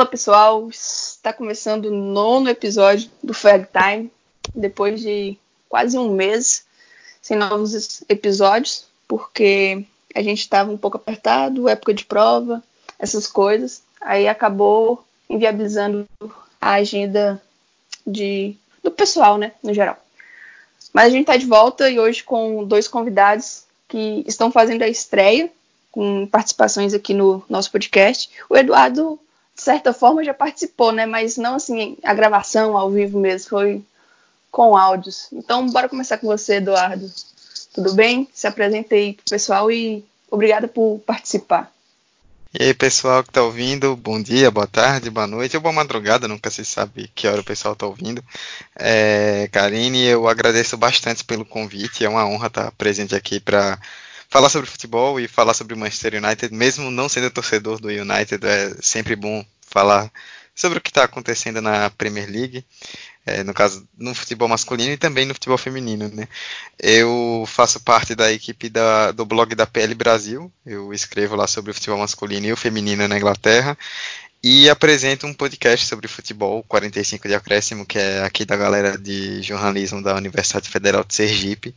Fala pessoal, está começando o nono episódio do Fag Time, depois de quase um mês sem novos episódios, porque a gente estava um pouco apertado, época de prova, essas coisas, aí acabou inviabilizando a agenda de, do pessoal, né, no geral. Mas a gente está de volta e hoje com dois convidados que estão fazendo a estreia, com participações aqui no nosso podcast. O Eduardo, de certa forma, já participou, né? Mas não assim, a gravação ao vivo mesmo, foi com áudios. Então, bora começar com você, Eduardo. Tudo bem? Se apresente aí pro pessoal e obrigada por participar. E aí, pessoal que está ouvindo, bom dia, boa tarde, boa noite ou boa madrugada, nunca se sabe que hora o pessoal está ouvindo. É, Karine, eu agradeço bastante pelo convite, é uma honra estar presente aqui para falar sobre futebol e falar sobre Manchester United, mesmo não sendo torcedor do United, é sempre bom falar sobre o que está acontecendo na Premier League é, no caso no futebol masculino e também no futebol feminino, né? Eu faço parte da equipe da, do blog da PL Brasil, eu escrevo lá sobre o futebol masculino e o feminino na Inglaterra e apresento um podcast sobre futebol 45 de acréscimo, que é aqui da galera de jornalismo da Universidade Federal de Sergipe.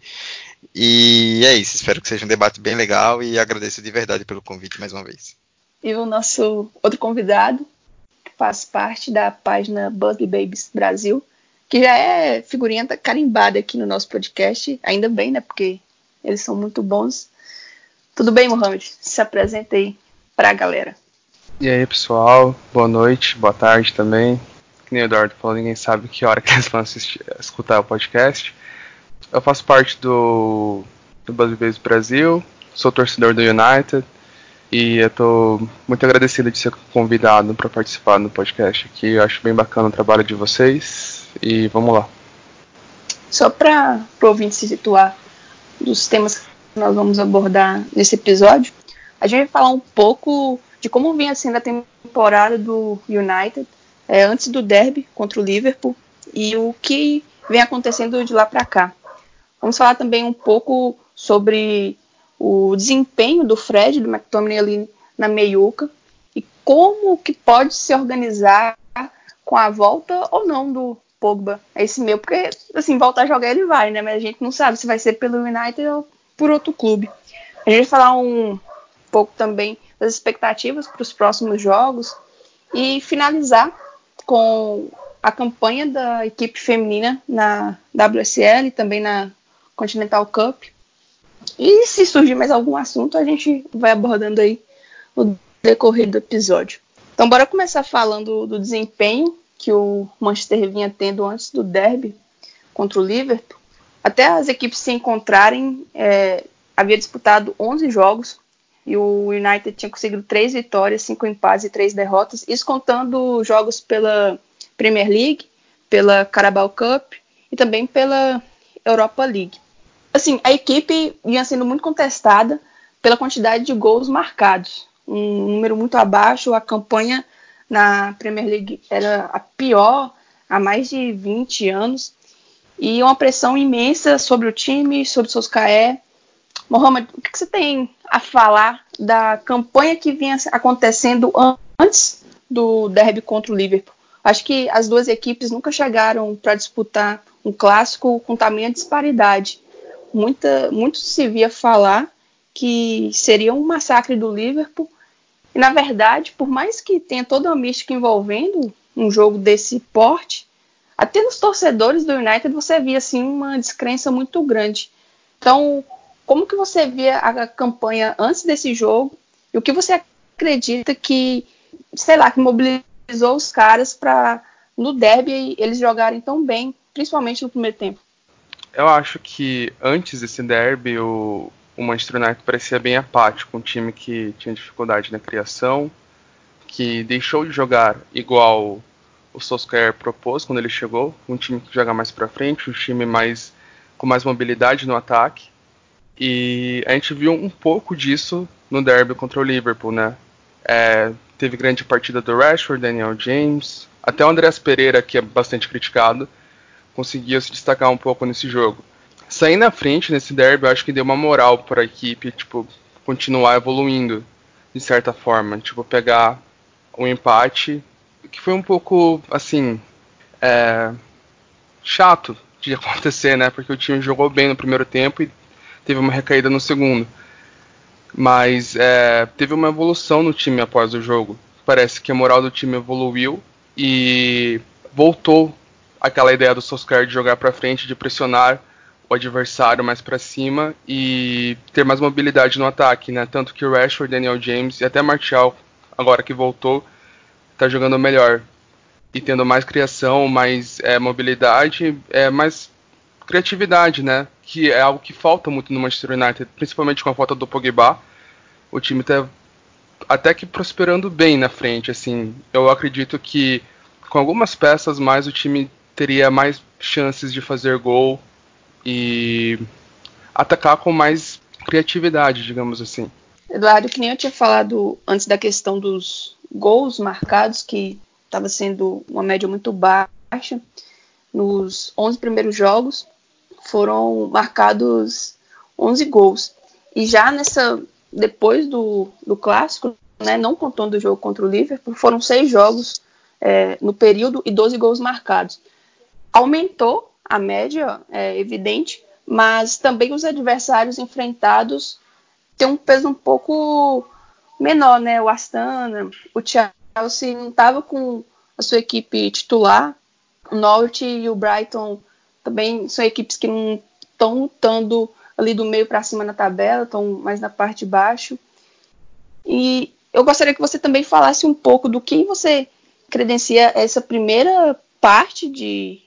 E é isso, espero que seja um debate bem legal e agradeço de verdade pelo convite mais uma vez. E o nosso outro convidado, que faz parte da página Buzzy Babies Brasil, que já é figurinha carimbada aqui no nosso podcast, ainda bem, né? Porque eles são muito bons. Tudo bem, Mohamed? Se apresenta aí para a galera. E aí, pessoal, boa noite, boa tarde também. Que nem o Eduardo falou, ninguém sabe que hora que eles vão assistir, escutar o podcast. Eu faço parte do, do Buzz Brasil, sou torcedor do United e eu tô muito agradecido de ser convidado para participar no podcast aqui. Eu acho bem bacana o trabalho de vocês e vamos lá. Só para o ouvinte se situar dos temas que nós vamos abordar nesse episódio, a gente vai falar um pouco de como vinha sendo a temporada do United é, antes do derby contra o Liverpool e o que vem acontecendo de lá para cá. Vamos falar também um pouco sobre o desempenho do Fred, do McTominay ali na meiuca e como que pode se organizar com a volta ou não do Pogba é esse meu, porque assim, voltar a jogar ele vai, né? Mas a gente não sabe se vai ser pelo United ou por outro clube. A gente vai falar um pouco também das expectativas para os próximos jogos e finalizar com a campanha da equipe feminina na WSL também na Continental Cup. E se surgir mais algum assunto, a gente vai abordando aí no decorrer do episódio. Então, bora começar falando do desempenho que o Manchester vinha tendo antes do derby contra o Liverpool, até as equipes se encontrarem, é, havia disputado 11 jogos e o United tinha conseguido 3 vitórias, 5 empates e 3 derrotas, isso contando jogos pela Premier League, pela Carabao Cup e também pela Europa League. Assim, a equipe vinha sendo muito contestada pela quantidade de gols marcados, um número muito abaixo, a campanha na Premier League era a pior há mais de 20 anos e uma pressão imensa sobre o time, sobre o Soscaé. Mohamed, o que você tem a falar da campanha que vinha acontecendo antes do derby contra o Liverpool? Acho que as duas equipes nunca chegaram para disputar um clássico com tamanha disparidade. Muita, muito se via falar que seria um massacre do Liverpool e na verdade, por mais que tenha toda uma mística envolvendo um jogo desse porte, até nos torcedores do United você via assim uma descrença muito grande. Então, como que você via a campanha antes desse jogo e o que você acredita que, sei lá, que mobilizou os caras para no derby eles jogarem tão bem, principalmente no primeiro tempo? Eu acho que antes desse derby o, o Manchester United parecia bem apático, um time que tinha dificuldade na criação, que deixou de jogar igual o Solskjaer propôs quando ele chegou, um time que joga mais para frente, um time mais com mais mobilidade no ataque. E a gente viu um pouco disso no derby contra o Liverpool, né? É, teve grande partida do Rashford, Daniel James, até o Andreas Pereira, que é bastante criticado, conseguiu se destacar um pouco nesse jogo sair na frente nesse derby, eu acho que deu uma moral para a equipe, tipo, continuar evoluindo de certa forma, tipo, pegar um empate que foi um pouco assim é, chato de acontecer, né? Porque o time jogou bem no primeiro tempo e teve uma recaída no segundo. Mas é, teve uma evolução no time após o jogo. Parece que a moral do time evoluiu e voltou aquela ideia do Solskjaer de jogar para frente, de pressionar o adversário mais para cima e ter mais mobilidade no ataque, né? Tanto que o Rashford, Daniel James e até Martial, agora que voltou, tá jogando melhor e tendo mais criação, mais é, mobilidade, é, mais criatividade, né? Que é algo que falta muito no Manchester United, principalmente com a falta do Pogba. O time tá até que prosperando bem na frente, assim. Eu acredito que com algumas peças mais o time teria mais chances de fazer gol e atacar com mais criatividade, digamos assim. Eduardo, que nem eu tinha falado antes da questão dos gols marcados, que estava sendo uma média muito baixa. Nos 11 primeiros jogos foram marcados 11 gols. E já nessa depois do, do clássico, né, não contando o jogo contra o Liverpool, foram seis jogos é, no período e 12 gols marcados. Aumentou a média, é evidente, mas também os adversários enfrentados têm um peso um pouco menor, né? O Astana, o Chelsea não estava com a sua equipe titular. O Norwich e o Brighton também são equipes que não estão lutando ali do meio para cima na tabela, estão mais na parte de baixo. E eu gostaria que você também falasse um pouco do que você credencia essa primeira parte de,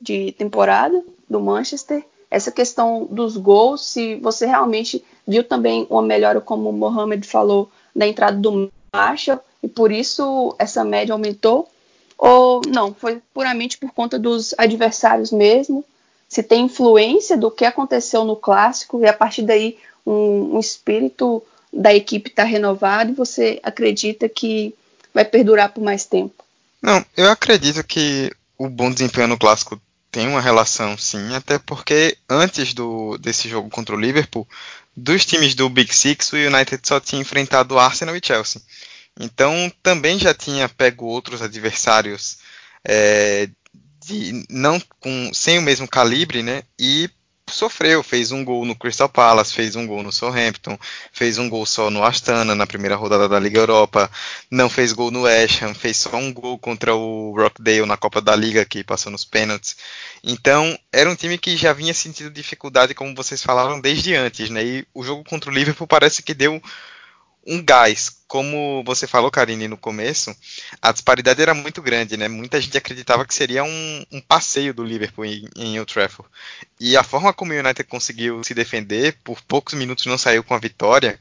de temporada do Manchester, essa questão dos gols, se você realmente viu também uma melhora, como o Mohamed falou, da entrada do Marshall, e por isso essa média aumentou, ou não, foi puramente por conta dos adversários mesmo, se tem influência do que aconteceu no clássico, e a partir daí um, um espírito da equipe está renovado e você acredita que vai perdurar por mais tempo? Não, eu acredito que o bom desempenho no clássico tem uma relação, sim, até porque antes do, desse jogo contra o Liverpool, dos times do Big Six, o United só tinha enfrentado Arsenal e Chelsea. Então também já tinha pego outros adversários é, de, não com, sem o mesmo calibre, né? E sofreu, fez um gol no Crystal Palace, fez um gol no Southampton, fez um gol só no Astana na primeira rodada da Liga Europa, não fez gol no West Ham, fez só um gol contra o Rockdale na Copa da Liga que passou nos pênaltis. Então, era um time que já vinha sentindo dificuldade, como vocês falaram, desde antes, né? E o jogo contra o Liverpool parece que deu um gás. Como você falou, Karine, no começo, a disparidade era muito grande, né? Muita gente acreditava que seria um, um passeio do Liverpool em, em Old Trafford. E a forma como o United conseguiu se defender, por poucos minutos não saiu com a vitória,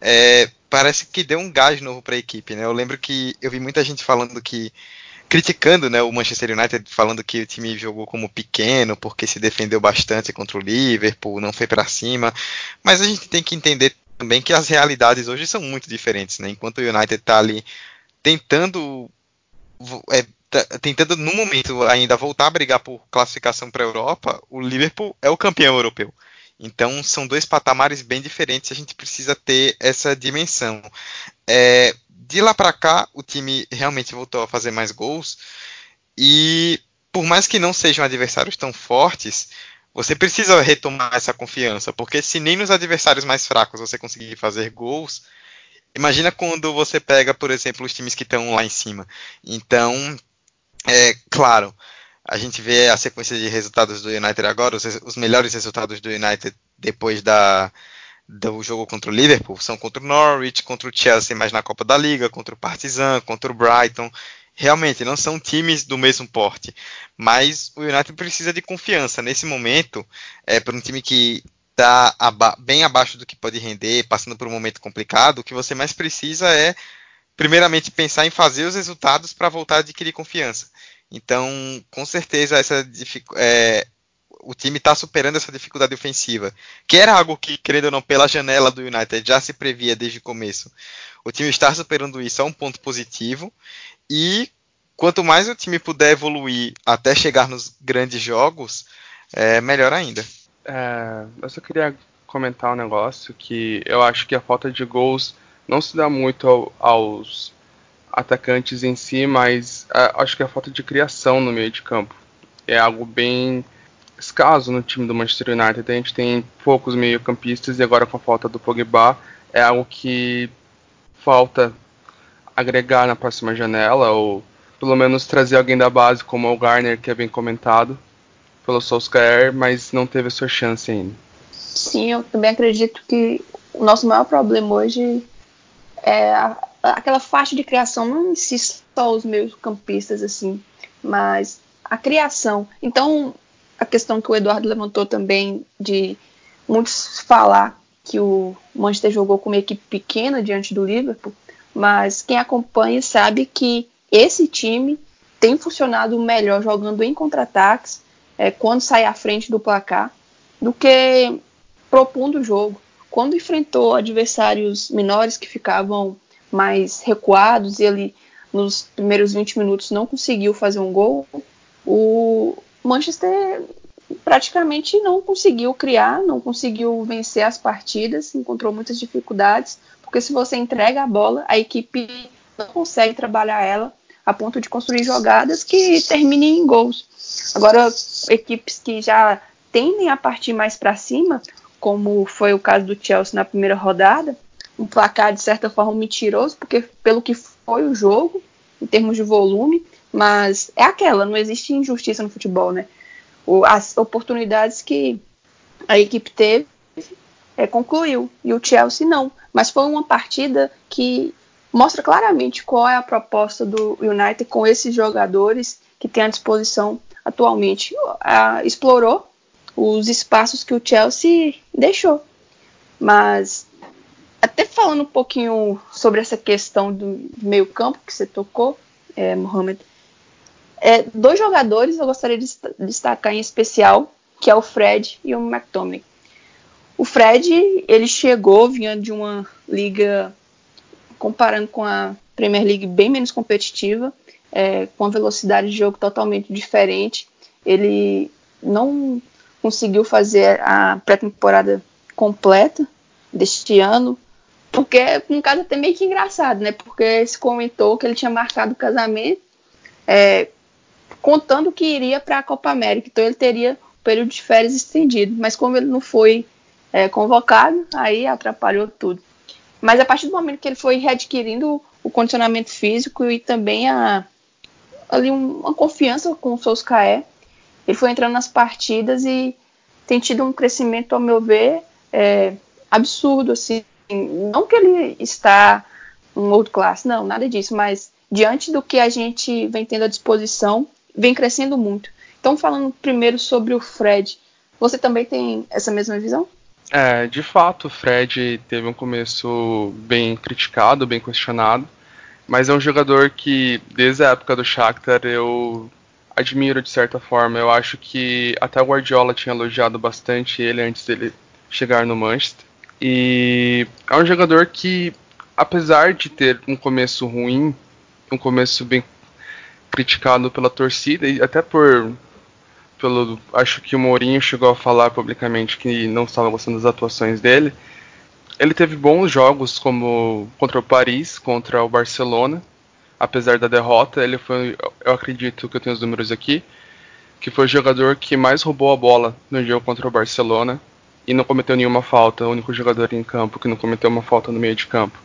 é, parece que deu um gás novo para a equipe, né? Eu lembro que eu vi muita gente falando que criticando né, o Manchester United, falando que o time jogou como pequeno, porque se defendeu bastante contra o Liverpool, não foi para cima. Mas a gente tem que entender também que as realidades hoje são muito diferentes, né? Enquanto o United está ali tentando é, tá, tentando no momento ainda voltar a brigar por classificação para a Europa, o Liverpool é o campeão europeu. Então são dois patamares bem diferentes. A gente precisa ter essa dimensão. É, de lá para cá, o time realmente voltou a fazer mais gols e por mais que não sejam adversários tão fortes, você precisa retomar essa confiança, porque se nem nos adversários mais fracos você conseguir fazer gols, imagina quando você pega, por exemplo, os times que estão lá em cima. Então, é claro, a gente vê a sequência de resultados do United agora, os, os melhores resultados do United depois da, do jogo contra o Liverpool são contra o Norwich, contra o Chelsea, mas na Copa da Liga, contra o Partizan, contra o Brighton realmente não são times do mesmo porte, mas o United precisa de confiança nesse momento é, para um time que está aba bem abaixo do que pode render, passando por um momento complicado. O que você mais precisa é, primeiramente, pensar em fazer os resultados para voltar a adquirir confiança. Então, com certeza, essa é, o time está superando essa dificuldade ofensiva, que era algo que, querendo ou não, pela janela do United já se previa desde o começo. O time está superando isso é um ponto positivo e quanto mais o time puder evoluir até chegar nos grandes jogos, é melhor ainda. É, eu só queria comentar um negócio que eu acho que a falta de gols não se dá muito ao, aos atacantes em si, mas é, acho que a falta de criação no meio de campo é algo bem escaso no time do Manchester United. A gente tem poucos meio-campistas e agora com a falta do Pogba é algo que falta agregar na próxima janela ou pelo menos trazer alguém da base como o Garner, que é bem comentado pelo Solskjaer, mas não teve a sua chance ainda. Sim, eu também acredito que o nosso maior problema hoje é a, aquela faixa de criação, não si só os meus campistas, assim, mas a criação. Então, a questão que o Eduardo levantou também de muitos falar que o Manchester jogou com uma equipe pequena diante do Liverpool, mas quem acompanha sabe que esse time tem funcionado melhor jogando em contra-ataques, é, quando sai à frente do placar, do que propondo o jogo. Quando enfrentou adversários menores que ficavam mais recuados e ele nos primeiros 20 minutos não conseguiu fazer um gol, o Manchester praticamente não conseguiu criar, não conseguiu vencer as partidas, encontrou muitas dificuldades, porque se você entrega a bola, a equipe não consegue trabalhar ela a ponto de construir jogadas que terminem em gols. Agora, equipes que já tendem a partir mais para cima, como foi o caso do Chelsea na primeira rodada, um placar de certa forma mentiroso, porque pelo que foi o jogo, em termos de volume, mas é aquela, não existe injustiça no futebol, né? As oportunidades que a equipe teve é, concluiu, e o Chelsea não. Mas foi uma partida que mostra claramente qual é a proposta do United com esses jogadores que tem à disposição atualmente. A, explorou os espaços que o Chelsea deixou. Mas até falando um pouquinho sobre essa questão do meio-campo que você tocou, é, Mohamed, é, dois jogadores eu gostaria de destacar em especial, que é o Fred e o McTominay. O Fred, ele chegou, vinha de uma liga, comparando com a Premier League, bem menos competitiva, é, com a velocidade de jogo totalmente diferente. Ele não conseguiu fazer a pré-temporada completa deste ano, porque é um caso até meio que engraçado, né? Porque se comentou que ele tinha marcado o casamento é, contando que iria para a Copa América, então ele teria um período de férias estendido, mas como ele não foi é, convocado, aí atrapalhou tudo. Mas a partir do momento que ele foi readquirindo o condicionamento físico e também a, ali um, uma confiança com o Solskjaer, ele foi entrando nas partidas e tem tido um crescimento, ao meu ver, é, absurdo, assim, não que ele está um outro classe, não, nada disso, mas diante do que a gente vem tendo à disposição, vem crescendo muito. Então, falando primeiro sobre o Fred, você também tem essa mesma visão? É, de fato, o Fred teve um começo bem criticado, bem questionado, mas é um jogador que, desde a época do Shakhtar, eu admiro de certa forma. Eu acho que até o Guardiola tinha elogiado bastante ele antes dele chegar no Manchester. E é um jogador que, apesar de ter um começo ruim, um começo bem criticado pela torcida e até por pelo acho que o Mourinho chegou a falar publicamente que não estava gostando das atuações dele. Ele teve bons jogos como contra o Paris, contra o Barcelona, apesar da derrota, ele foi, eu acredito que eu tenho os números aqui, que foi o jogador que mais roubou a bola no jogo contra o Barcelona e não cometeu nenhuma falta, o único jogador em campo que não cometeu uma falta no meio de campo.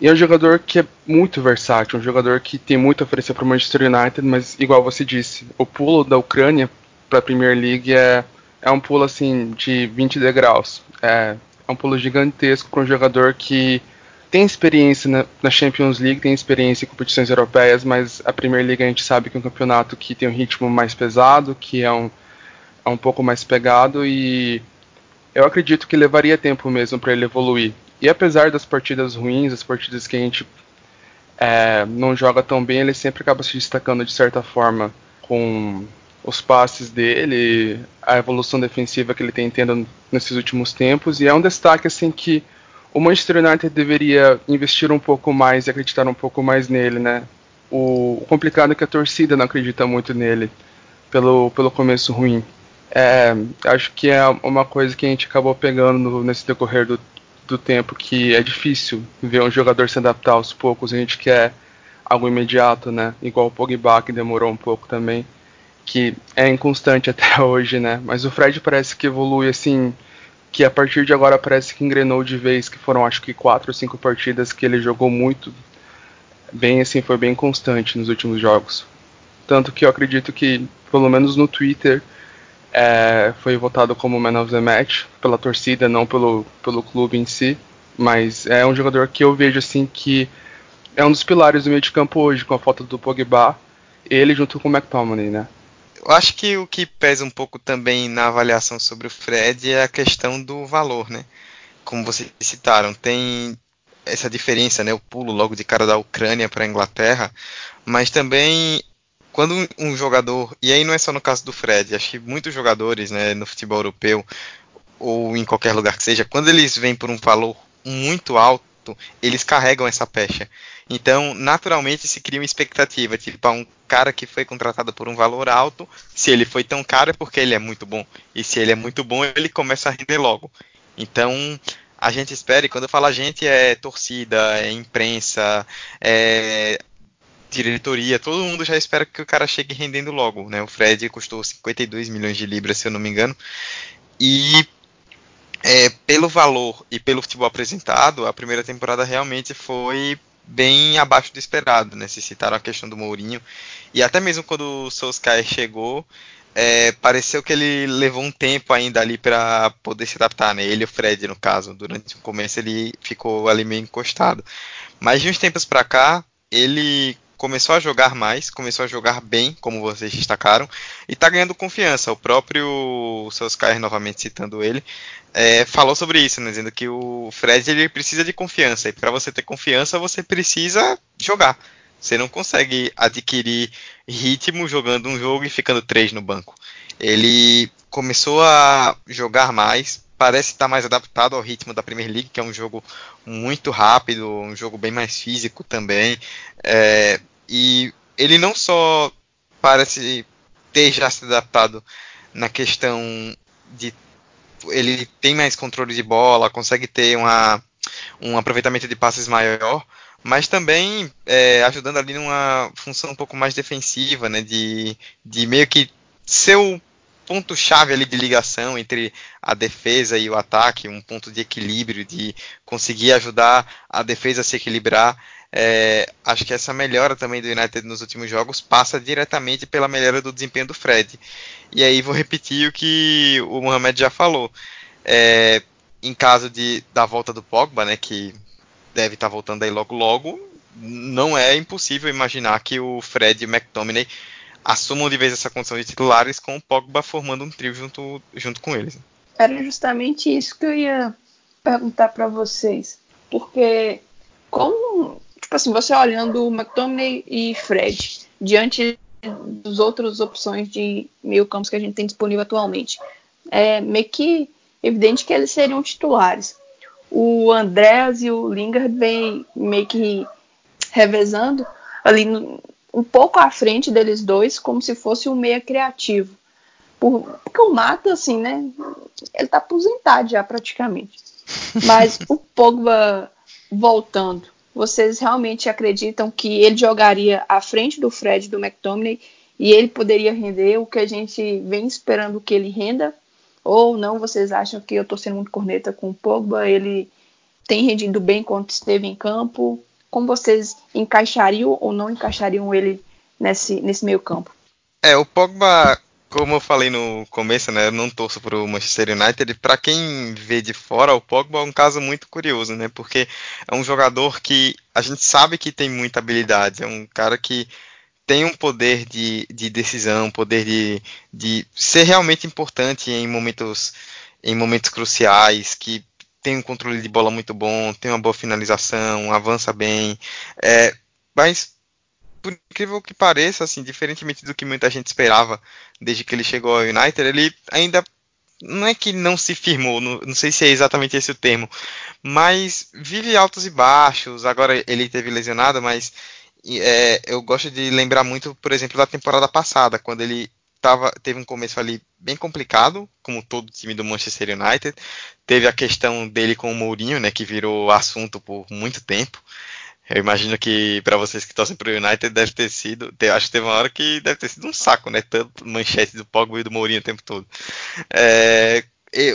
E é um jogador que é muito versátil, um jogador que tem muito a oferecer para o Manchester United, mas igual você disse, o pulo da Ucrânia para a Premier League é, é um pulo assim de 20 degraus. É, é um pulo gigantesco para um jogador que tem experiência na, na, Champions League, tem experiência em competições europeias, mas a Premier League a gente sabe que é um campeonato que tem um ritmo mais pesado, que é um, é um pouco mais pegado e eu acredito que levaria tempo mesmo para ele evoluir. E apesar das partidas ruins, as partidas que a gente é, não joga tão bem, ele sempre acaba se destacando de certa forma com os passes dele, a evolução defensiva que ele tem tendo nesses últimos tempos. E é um destaque assim que o Manchester United deveria investir um pouco mais e acreditar um pouco mais nele, né? O, complicado é que a torcida não acredita muito nele pelo, pelo começo ruim. É, acho que é uma coisa que a gente acabou pegando nesse decorrer do, do tempo, que é difícil ver um jogador se adaptar aos poucos. A gente quer algo imediato, né? Igual o Pogba que demorou um pouco também, que é inconstante até hoje, né? Mas o Fred parece que evolui assim, que a partir de agora parece que engrenou de vez, que foram acho que quatro ou cinco partidas que ele jogou muito bem assim, foi bem constante nos últimos jogos. Tanto que eu acredito que, pelo menos no Twitter, é, foi votado como Man of the Match pela torcida, não pelo, pelo clube em si. Mas é um jogador que eu vejo assim que é um dos pilares do meio de campo hoje, com a falta do Pogba, ele junto com o McTominay, né? Eu acho que o que pesa um pouco também na avaliação sobre o Fred é a questão do valor, né? Como vocês citaram, tem essa diferença, né? O pulo logo de cara da Ucrânia para a Inglaterra, mas também quando um jogador, e aí não é só no caso do Fred, acho que muitos jogadores, né, no futebol europeu ou em qualquer lugar que seja, quando eles vêm por um valor muito alto, eles carregam essa pecha. Então, naturalmente se cria uma expectativa, tipo, um cara que foi contratado por um valor alto, se ele foi tão caro é porque ele é muito bom. E se ele é muito bom, ele começa a render logo. Então, a gente espera, e quando eu falo a gente é torcida, é imprensa, é diretoria, todo mundo já espera que o cara chegue rendendo logo, né? O Fred custou 52 milhões de libras, se eu não me engano. E é, pelo valor e pelo futebol apresentado, a primeira temporada realmente foi bem abaixo do esperado, né? Se citaram a questão do Mourinho. E até mesmo quando o Solskjaer chegou, é, pareceu que ele levou um tempo ainda ali para poder se adaptar, né? Ele e o Fred, no caso. Durante o começo ele ficou ali meio encostado. Mas de uns tempos para cá, ele começou a jogar mais, começou a jogar bem, como vocês destacaram, e está ganhando confiança. O próprio Solskjaer, novamente citando ele, é, falou sobre isso, né, dizendo que o Fred ele precisa de confiança, e para você ter confiança, você precisa jogar. Você não consegue adquirir ritmo jogando um jogo e ficando três no banco. Ele começou a jogar mais, parece estar mais adaptado ao ritmo da Premier League, que é um jogo muito rápido, um jogo bem mais físico também. É, e ele não só parece ter já se adaptado na questão de ele tem mais controle de bola, consegue ter uma, um aproveitamento de passes maior, mas também é, ajudando ali numa função um pouco mais defensiva, né, de, de meio que ser o ponto-chave ali de ligação entre a defesa e o ataque, um ponto de equilíbrio, de conseguir ajudar a defesa a se equilibrar. É, acho que essa melhora também do United nos últimos jogos passa diretamente pela melhora do desempenho do Fred. E aí vou repetir o que o Mohamed já falou. É, em caso de, da volta do Pogba, né, que deve estar tá voltando aí logo logo, não é impossível imaginar que o Fred e o McTominay assumam de vez essa condição de titulares com o Pogba formando um trio junto, junto com eles. Era justamente isso que eu ia perguntar para vocês, porque como, tipo assim, você olhando o McTominay e Fred diante das outras opções de meio campos que a gente tem disponível atualmente, é meio que evidente que eles seriam titulares o Andréas e o Lingard vêm meio que revezando ali no, um pouco à frente deles dois, como se fosse um meia criativo. Por, porque o Mata, assim, né? Ele tá aposentado já praticamente. Mas o Pogba voltando, vocês realmente acreditam que ele jogaria à frente do Fred do McTominay e ele poderia render o que a gente vem esperando que ele renda? Ou não, vocês acham que eu estou sendo muito corneta com o Pogba, ele tem rendido bem quando esteve em campo? Como vocês encaixariam ou não encaixariam ele nesse, nesse meio campo? É, o Pogba, como eu falei no começo, né, eu não torço para o Manchester United. Para quem vê de fora, o Pogba é um caso muito curioso, né, porque é um jogador que a gente sabe que tem muita habilidade, é um cara que tem um poder de, de decisão, poder de, de ser realmente importante em momentos, em momentos cruciais, que tem um controle de bola muito bom, tem uma boa finalização, avança bem. É, mas, por incrível que pareça, assim, diferentemente do que muita gente esperava desde que ele chegou ao United, ele ainda não é que não se firmou, não, não, sei se é exatamente esse o termo, mas vive altos e baixos. Agora ele teve lesionado, mas é, eu gosto de lembrar muito, por exemplo, da temporada passada, quando ele tava, teve um começo ali bem complicado, como todo time do Manchester United. Teve a questão dele com o Mourinho, né, que virou assunto por muito tempo. Eu imagino que para vocês que torcem pro United deve ter sido, acho que teve uma hora que deve ter sido um saco, né? Tanto manchete do Pogba e do Mourinho o tempo todo. É,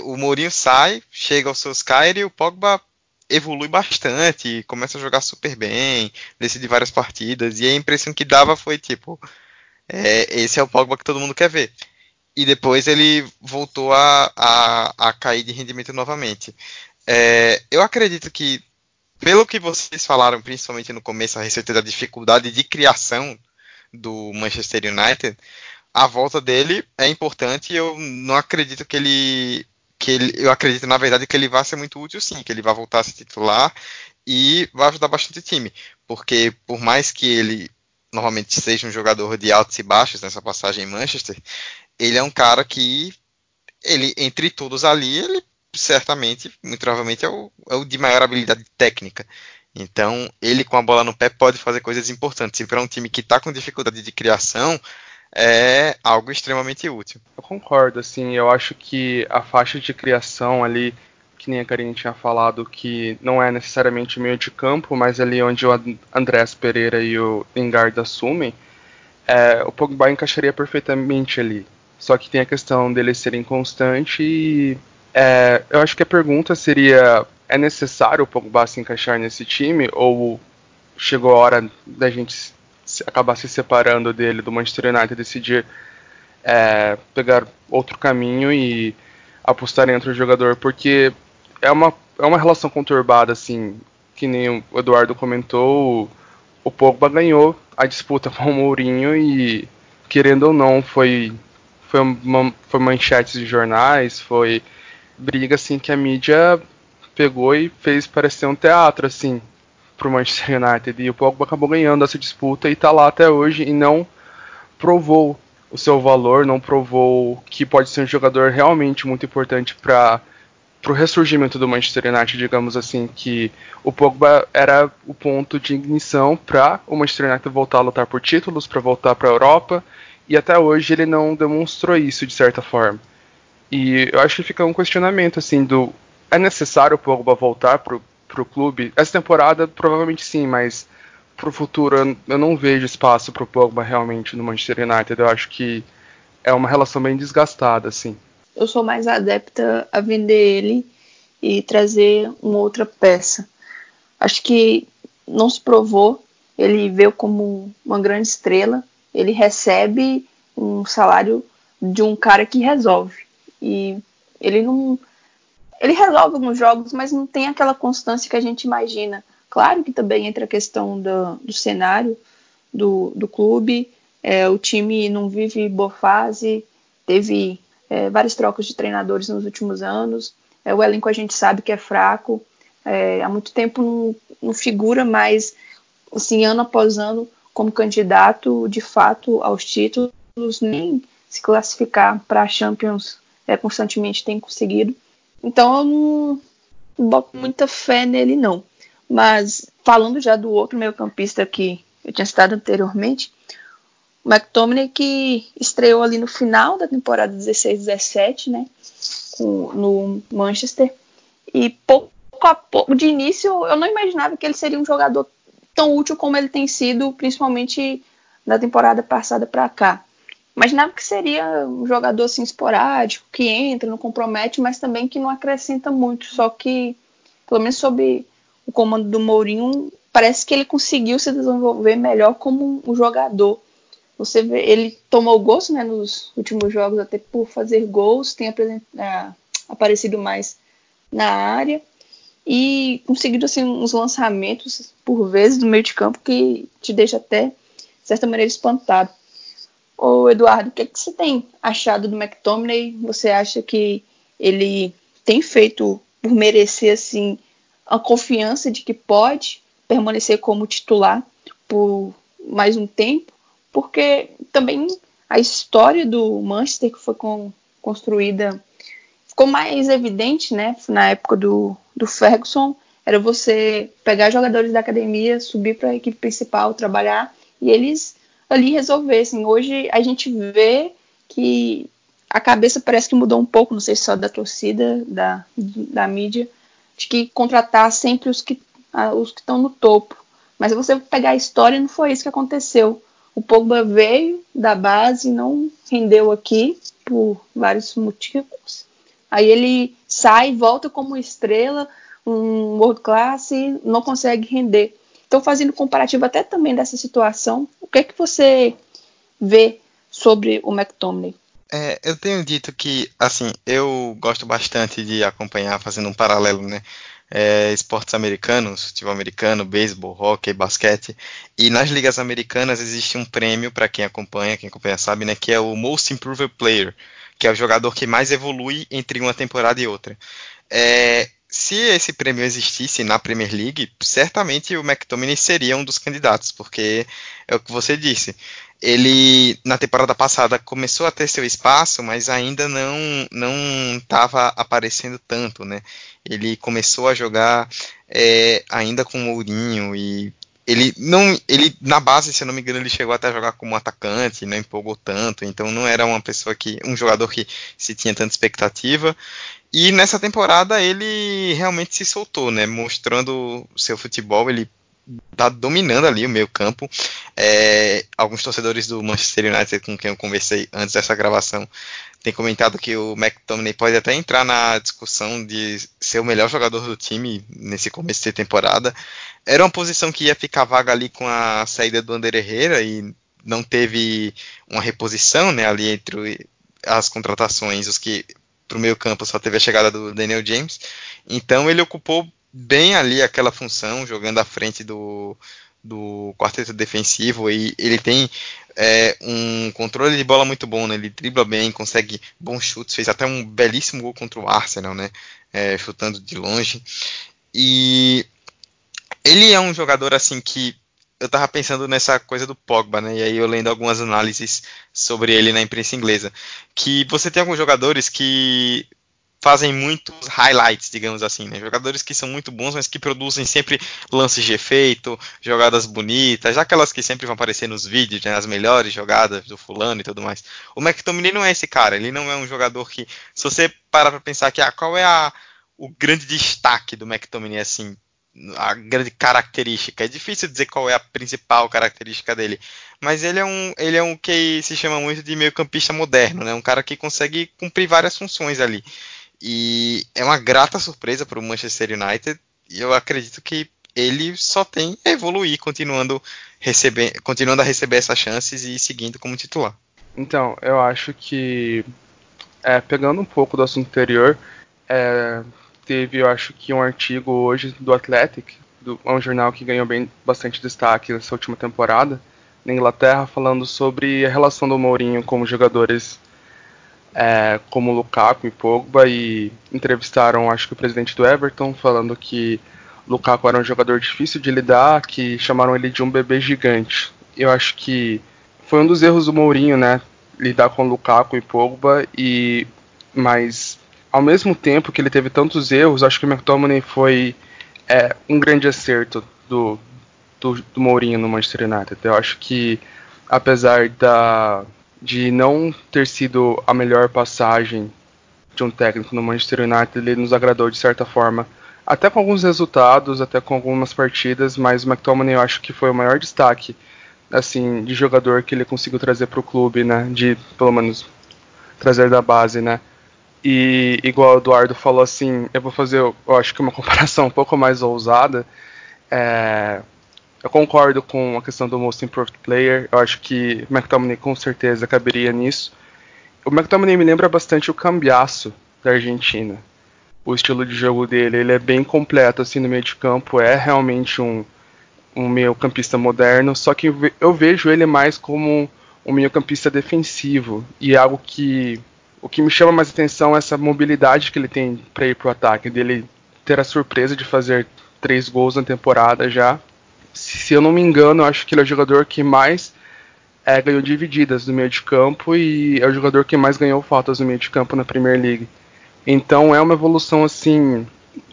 o Mourinho sai, chega aos seus Sky e o Pogba evolui bastante, começa a jogar super bem, decide várias partidas, e a impressão que dava foi tipo, é, esse é o Pogba que todo mundo quer ver. E depois ele voltou a, a, a cair de rendimento novamente. É, eu acredito que, pelo que vocês falaram, principalmente no começo, a respeito da dificuldade de criação do Manchester United, a volta dele é importante. Eu não acredito que ele que ele, eu acredito na verdade que ele vai ser muito útil sim, que ele vai voltar a se titular e vai ajudar bastante o time, porque por mais que ele normalmente seja um jogador de altos e baixos nessa passagem em Manchester, ele é um cara que ele entre todos ali, ele certamente, muito provavelmente é o, é o de maior habilidade técnica. Então, ele com a bola no pé pode fazer coisas importantes. E para um time que está com dificuldade de criação, é algo extremamente útil. Eu concordo, assim, eu acho que a faixa de criação ali, que nem a Karine tinha falado, que não é necessariamente meio de campo, mas ali onde o Andrés Pereira e o Lingard assumem, é, o Pogba encaixaria perfeitamente ali. Só que tem a questão dele ser inconstante e é, eu acho que a pergunta seria: é necessário o Pogba se encaixar nesse time? Ou chegou a hora da gente acabar se separando dele, do Manchester United, decidir é, pegar outro caminho e apostar em outro jogador, porque é uma, é uma relação conturbada, assim, que nem o Eduardo comentou, o Pogba ganhou a disputa com o Mourinho e, querendo ou não, foi, foi, uma, foi manchetes de jornais, foi briga, assim, que a mídia pegou e fez parecer um teatro, assim, pro Manchester United. E o Pogba acabou ganhando essa disputa e está lá até hoje e não provou o seu valor, não provou que pode ser um jogador realmente muito importante para o ressurgimento do Manchester United, digamos assim, que o Pogba era o ponto de ignição para o Manchester United voltar a lutar por títulos, para voltar para a Europa, e até hoje ele não demonstrou isso de certa forma. E eu acho que fica um questionamento assim do é necessário o Pogba voltar pro pro clube. Essa temporada provavelmente sim, mas pro futuro eu não vejo espaço pro Pogba realmente no Manchester United. Eu acho que é uma relação bem desgastada, assim. Eu sou mais adepta a vender ele e trazer uma outra peça. Acho que não se provou. Ele veio como uma grande estrela. Ele recebe um salário de um cara que resolve. E ele não ele resolve alguns jogos, mas não tem aquela constância que a gente imagina. Claro que também entra a questão do, do cenário do, do clube, é, o time não vive boa fase, teve é, várias trocas de treinadores nos últimos anos, é, o elenco a gente sabe que é fraco, é, há muito tempo não, não figura mais, assim, ano após ano, como candidato de fato aos títulos, nem se classificar para a Champions é, constantemente tem conseguido. Então eu não, boto muita fé nele, não. Mas falando já do outro meio campista que eu tinha citado anteriormente, o McTominay que estreou ali no final da temporada 16-17, né, no Manchester, e pouco a pouco, de início, eu não imaginava que ele seria um jogador tão útil como ele tem sido, principalmente na temporada passada para cá. Imaginava que seria um jogador assim esporádico, que entra, não compromete, mas também que não acrescenta muito. Só que, pelo menos sob o comando do Mourinho, parece que ele conseguiu se desenvolver melhor como um jogador. Você vê, ele tomou gosto né, nos últimos jogos, até por fazer gols, tem é, aparecido mais na área e conseguido assim, uns lançamentos por vezes do meio de campo que te deixa até, de certa maneira, espantado. Ô Eduardo, o que, é que você tem achado do McTominay? Você acha que ele tem feito por merecer assim a confiança de que pode permanecer como titular por mais um tempo? Porque também a história do Manchester que foi com, construída ficou mais evidente, né? Na época do, do Ferguson, era você pegar jogadores da academia, subir para a equipe principal, trabalhar e eles ali resolvessem. Hoje a gente vê que a cabeça parece que mudou um pouco, não sei se só da torcida, da, da mídia, de que contratar sempre os que os que estão no topo. Mas se você pegar a história, não foi isso que aconteceu. O Pogba veio da base, não rendeu aqui por vários motivos. Aí ele sai, volta como estrela, um world class, não consegue render. Então, fazendo comparativo até também dessa situação, o que é que você vê sobre o McTominay? É, eu tenho dito que, assim, eu gosto bastante de acompanhar, fazendo um paralelo, né? É, esportes americanos, futebol americano, beisebol, hockey, basquete. E nas ligas americanas existe um prêmio para quem acompanha, quem acompanha sabe, né? Que é o Most Improved Player, que é o jogador que mais evolui entre uma temporada e outra. É, se esse prêmio existisse na Premier League, certamente o McTominay seria um dos candidatos, porque é o que você disse ele na temporada passada começou a ter seu espaço, mas ainda não não estava aparecendo tanto, né? Ele começou a jogar é, ainda com o Mourinho e ele não ele na base, se eu não me engano, ele chegou até a jogar como atacante, não empolgou tanto, então não era uma pessoa que um jogador que se tinha tanta expectativa. E nessa temporada ele realmente se soltou, né? Mostrando seu futebol, ele tá dominando ali o meio campo. É, alguns torcedores do Manchester United com quem eu conversei antes dessa gravação têm comentado que o McTominay pode até entrar na discussão de ser o melhor jogador do time nesse começo de temporada. Era uma posição que ia ficar vaga ali com a saída do Ander Herrera e não teve uma reposição né, ali entre as contratações, os que para o meio campo só teve a chegada do Daniel James. Então ele ocupou bem ali aquela função, jogando à frente do, do quarteto defensivo e ele tem é, um controle de bola muito bom, né? Ele dribla bem, consegue bons chutes, fez até um belíssimo gol contra o Arsenal, né? É, chutando de longe. E ele é um jogador assim que eu tava pensando nessa coisa do Pogba, né? E aí eu lendo algumas análises sobre ele na imprensa inglesa, que você tem alguns jogadores que fazem muitos highlights, digamos assim, né? Jogadores que são muito bons, mas que produzem sempre lances de efeito, jogadas bonitas, aquelas que sempre vão aparecer nos vídeos, né? As melhores jogadas do fulano e tudo mais. O McTominay não é esse cara, ele não é um jogador que, se você parar para pensar que ah, qual é a, o grande destaque do McTominay, assim, a grande característica. É difícil dizer qual é a principal característica dele, mas ele é um, ele é um que se chama muito de meio campista moderno, né? Um cara que consegue cumprir várias funções ali. E é uma grata surpresa para o Manchester United. E eu acredito que ele só tem a evoluir, continuando, receber, continuando a receber essas chances e seguindo como titular. Então, eu acho que, é, pegando um pouco do assunto anterior, é, teve, eu acho que um artigo hoje do Athletic, do, é um jornal que ganhou bem bastante destaque nessa última temporada, na Inglaterra, falando sobre a relação do Mourinho com os jogadores é, como Lukaku e Pogba e entrevistaram, acho que o presidente do Everton, falando que Lukaku era um jogador difícil de lidar, que chamaram ele de um bebê gigante. Eu acho que foi um dos erros do Mourinho, né, lidar com Lukaku e Pogba e mas ao mesmo tempo que ele teve tantos erros, acho que o McTominay foi é, um grande acerto do, do, do Mourinho no Manchester United. Eu acho que apesar da de não ter sido a melhor passagem de um técnico no Manchester United, ele nos agradou de certa forma. Até com alguns resultados, até com algumas partidas, mas o McTominay eu acho que foi o maior destaque assim de jogador que ele conseguiu trazer para o clube, né? De pelo menos trazer da base, né? E igual o Eduardo falou assim, eu vou fazer, eu acho que uma comparação um pouco mais ousada. É, eu concordo com a questão do Most Improved Player. Eu acho que o McTominay com certeza caberia nisso. O McTominay me lembra bastante o Cambiaço da Argentina. O estilo de jogo dele, ele é bem completo assim no meio de campo, é realmente um um meio-campista moderno, só que eu vejo ele mais como um meio-campista defensivo e é algo que o que me chama mais atenção é essa mobilidade que ele tem para ir para o ataque, dele ter a surpresa de fazer três gols na temporada já se eu não me engano, acho que ele é o jogador que mais é, ganhou divididas no meio de campo e é o jogador que mais ganhou faltas no meio de campo na Premier League. Então é uma evolução assim,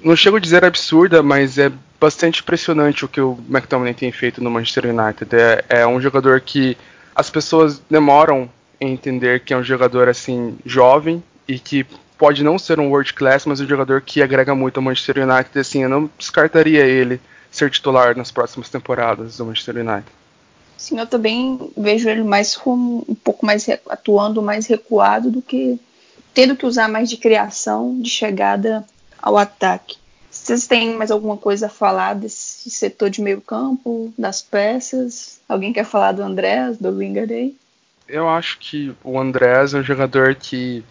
não chego a dizer absurda, mas é bastante impressionante o que o McTominay tem feito no Manchester United. É, é um jogador que as pessoas demoram em entender que é um jogador assim jovem e que pode não ser um world class, mas um jogador que agrega muito ao Manchester United. Assim, eu não descartaria ele ser titular nas próximas temporadas do Manchester United. Sim, eu também vejo ele mais como um pouco mais atuando mais recuado do que tendo que usar mais de criação, de chegada ao ataque. Vocês têm mais alguma coisa a falar desse setor de meio campo, das peças? Alguém quer falar do Andrés, do Lingard aí? Eu acho que o Andrés é um jogador que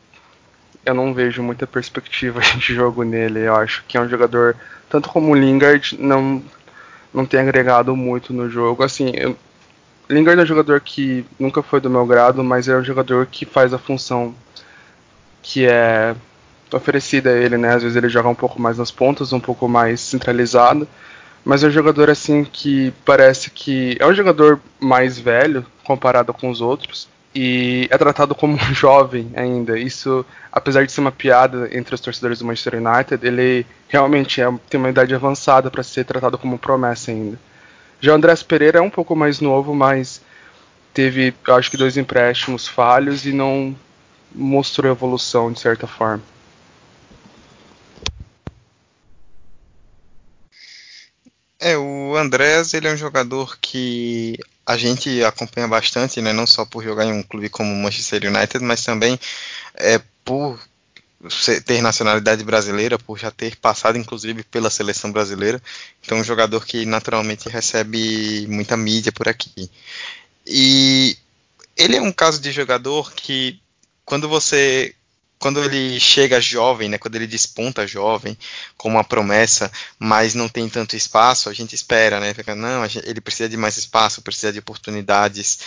eu não vejo muita perspectiva de jogo nele. Eu acho que é um jogador, tanto como o Lingard, não, não tem agregado muito no jogo. Assim, eu, Lingard é um jogador que nunca foi do meu grado, mas é um jogador que faz a função que é oferecida a ele, né? Às vezes ele joga um pouco mais nas pontas, um pouco mais centralizado, mas é um jogador assim que parece que é um jogador mais velho comparado com os outros e é tratado como um jovem ainda. Isso, apesar de ser uma piada entre os torcedores do Manchester United, ele realmente é, tem uma idade avançada para ser tratado como promessa ainda. Já o Andrés Pereira é um pouco mais novo, mas teve, acho que, dois empréstimos falhos e não mostrou evolução de certa forma. É, o Andrés, ele é um jogador que a gente acompanha bastante, né, não só por jogar em um clube como o Manchester United, mas também é, por ter nacionalidade brasileira, por já ter passado inclusive pela seleção brasileira. Então, um jogador que naturalmente recebe muita mídia por aqui. E ele é um caso de jogador que, quando você. Quando ele chega jovem, né, quando ele desponta jovem, com uma promessa, mas não tem tanto espaço, a gente espera, né? Fica, não, gente, ele precisa de mais espaço, precisa de oportunidades.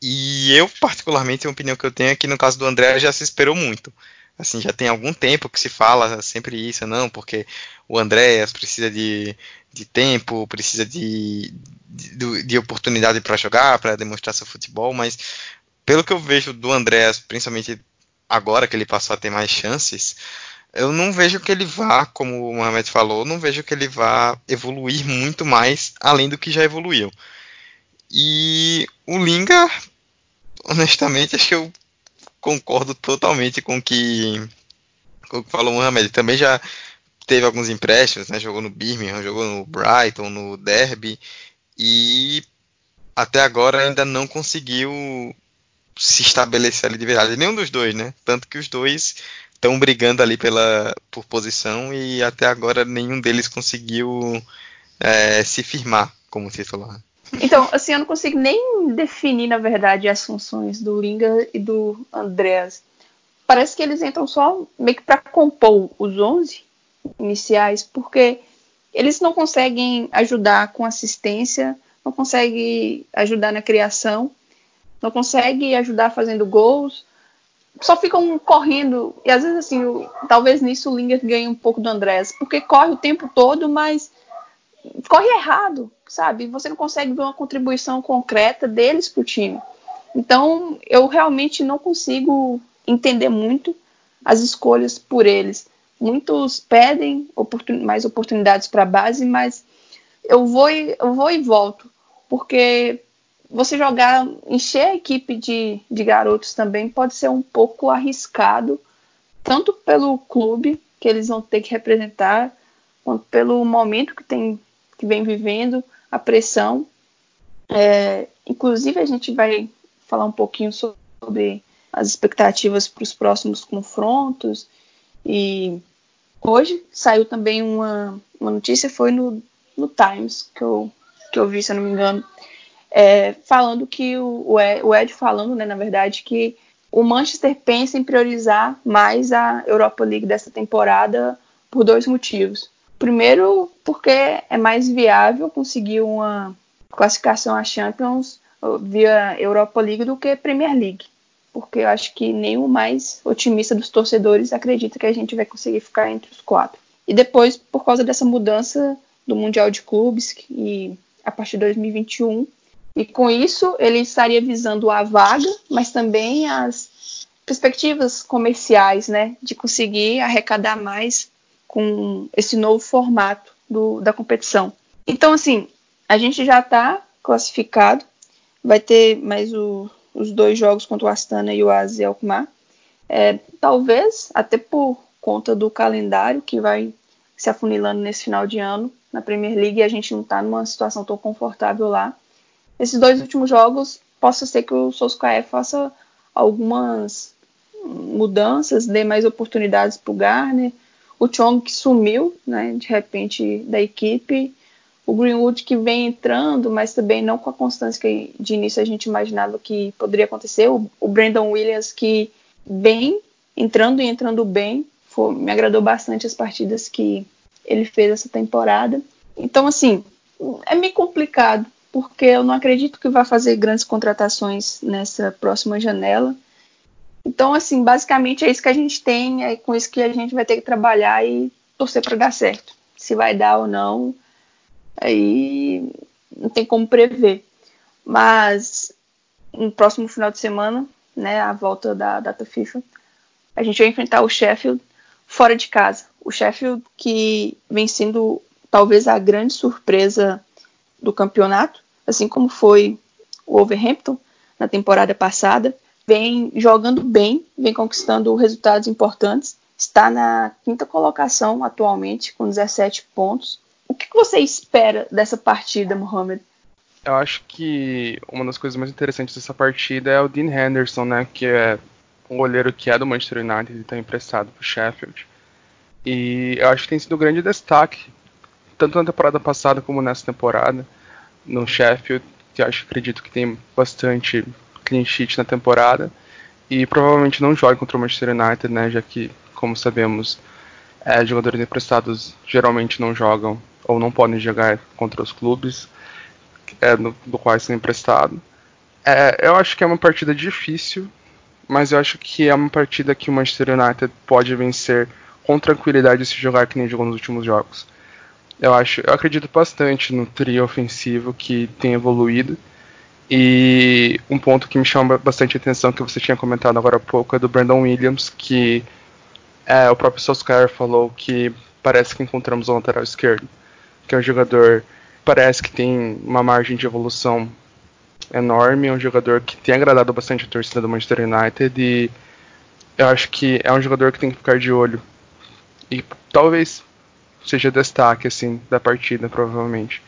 E eu, particularmente, a opinião que eu tenho é que no caso do André já se esperou muito assim, já tem algum tempo que se fala sempre isso, não, porque o Andréas precisa de, de tempo, precisa de, de, de oportunidade para jogar, para demonstrar seu futebol, mas pelo que eu vejo do Andréas, principalmente agora que ele passou a ter mais chances, eu não vejo que ele vá, como o Mohamed falou, não vejo que ele vá evoluir muito mais além do que já evoluiu. E o Linga, honestamente, acho que eu concordo totalmente com que, com o que falou o Mohamed. Também já teve alguns empréstimos, né? Jogou no Birmingham, jogou no Brighton, no Derby e até agora ainda não conseguiu se estabelecer ali de verdade. Nenhum dos dois, né? Tanto que os dois estão brigando ali pela por posição e até agora nenhum deles conseguiu é, se firmar como titular. Então, assim, eu não consigo nem definir, na verdade, as funções do Linga e do Andreas. Parece que eles entram só meio que para compor os 11 iniciais, porque eles não conseguem ajudar com assistência, não conseguem ajudar na criação, não conseguem ajudar fazendo gols, só ficam correndo. E às vezes, assim, o, talvez nisso o Lingard ganhe um pouco do Andrés, porque corre o tempo todo, mas corre errado, sabe? Você não consegue ver uma contribuição concreta deles para o time. Então, eu realmente não consigo entender muito as escolhas por eles. Muitos pedem oportun mais oportunidades para a base, mas eu vou, e, eu vou e volto, porque você jogar, encher a equipe de, de garotos também pode ser um pouco arriscado, tanto pelo clube que eles vão ter que representar, quanto pelo momento que tem que vem vivendo, a pressão. É, inclusive, a gente vai falar um pouquinho sobre as expectativas para os próximos confrontos. E hoje saiu também uma, uma notícia, foi no, no Times, que eu, que eu vi, se eu não me engano, é, falando que o, o, Ed, falando, né, na verdade, que o Manchester pensa em priorizar mais a Europa League dessa temporada por dois motivos. Primeiro, porque é mais viável conseguir uma classificação a Champions via Europa League do que Premier League. Porque eu acho que o mais otimista dos torcedores acredita que a gente vai conseguir ficar entre os quatro. E depois, por causa dessa mudança do Mundial de Clubes, e a partir de 2021, e com isso ele estaria visando a vaga, mas também as perspectivas comerciais, né, de conseguir arrecadar mais com esse novo formato do, da competição. Então, assim, a gente já está classificado, vai ter mais o, os dois jogos contra o Astana e o AZ Alkmaar. É, talvez, até por conta do calendário que vai se afunilando nesse final de ano, na Premier League e a gente não está numa situação tão confortável lá. Esses dois últimos jogos, possa ser que o Solskjaer faça algumas mudanças, dê mais oportunidades para o Garner. O Chong que sumiu, né, de repente, da equipe. O Greenwood que vem entrando, mas também não com a constância que de início a gente imaginava que poderia acontecer. O, o Brandon Williams que vem entrando e entrando bem. Foi, me agradou bastante as partidas que ele fez essa temporada. Então, assim, é meio complicado, porque eu não acredito que vai fazer grandes contratações nessa próxima janela. Então, assim, basicamente é isso que a gente tem, é com isso que a gente vai ter que trabalhar e torcer para dar certo. Se vai dar ou não, aí não tem como prever. Mas no próximo final de semana, né, a volta da data FIFA, a gente vai enfrentar o Sheffield fora de casa. O Sheffield que vem sendo talvez a grande surpresa do campeonato, assim como foi o Overhampton na temporada passada vem jogando bem, vem conquistando resultados importantes, está na quinta colocação atualmente, com 17 pontos. O que você espera dessa partida, Mohamed? Eu acho que uma das coisas mais interessantes dessa partida é o Dean Henderson, né, que é um goleiro que é do Manchester United e está emprestado para o Sheffield. E eu acho que tem sido um grande destaque, tanto na temporada passada como nessa temporada, no Sheffield, que acho, acredito que tem bastante clean sheet na temporada e provavelmente não jogue contra o Manchester United, né, já que, como sabemos, é, jogadores emprestados geralmente não jogam ou não podem jogar contra os clubes é, no, do quais são emprestados. É, eu acho que é uma partida difícil, mas eu acho que é uma partida que o Manchester United pode vencer com tranquilidade se jogar que nem jogou nos últimos jogos. Eu acho, eu acredito bastante no trio ofensivo que tem evoluído. E um ponto que me chama bastante atenção, que você tinha comentado agora há pouco, é do Brandon Williams, que é, o próprio Solskjaer falou que parece que encontramos o lateral esquerdo, que é um jogador parece que tem uma margem de evolução enorme, é um jogador que tem agradado bastante a torcida do Manchester United e eu acho que é um jogador que tem que ficar de olho. E talvez seja destaque assim da partida provavelmente.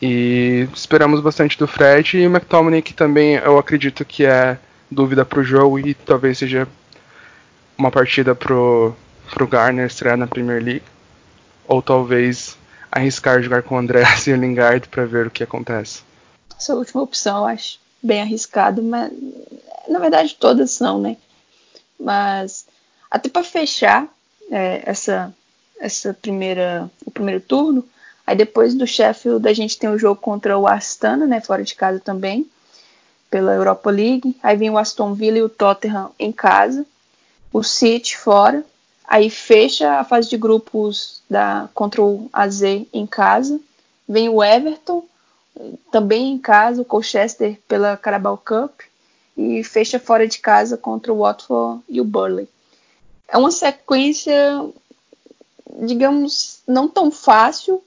E esperamos bastante do Fred e o McTominay, que também eu acredito que é dúvida para o jogo e talvez seja uma partida pro, pro Garner estrear na Premier League. Ou talvez arriscar jogar com o André e o Lingard para ver o que acontece. Essa última opção eu acho bem arriscado, mas na verdade todas são, né? Mas até para fechar é, essa, essa primeira, o primeiro turno, Aí depois do Sheffield a gente tem o jogo contra o Astana, né, fora de casa também, pela Europa League. Aí vem o Aston Villa e o Tottenham em casa, o City fora. Aí fecha a fase de grupos da contra o AZ em casa. Vem o Everton também em casa, o Colchester pela Carabao Cup e fecha fora de casa contra o Watford e o Burley. É uma sequência, digamos, não tão fácil,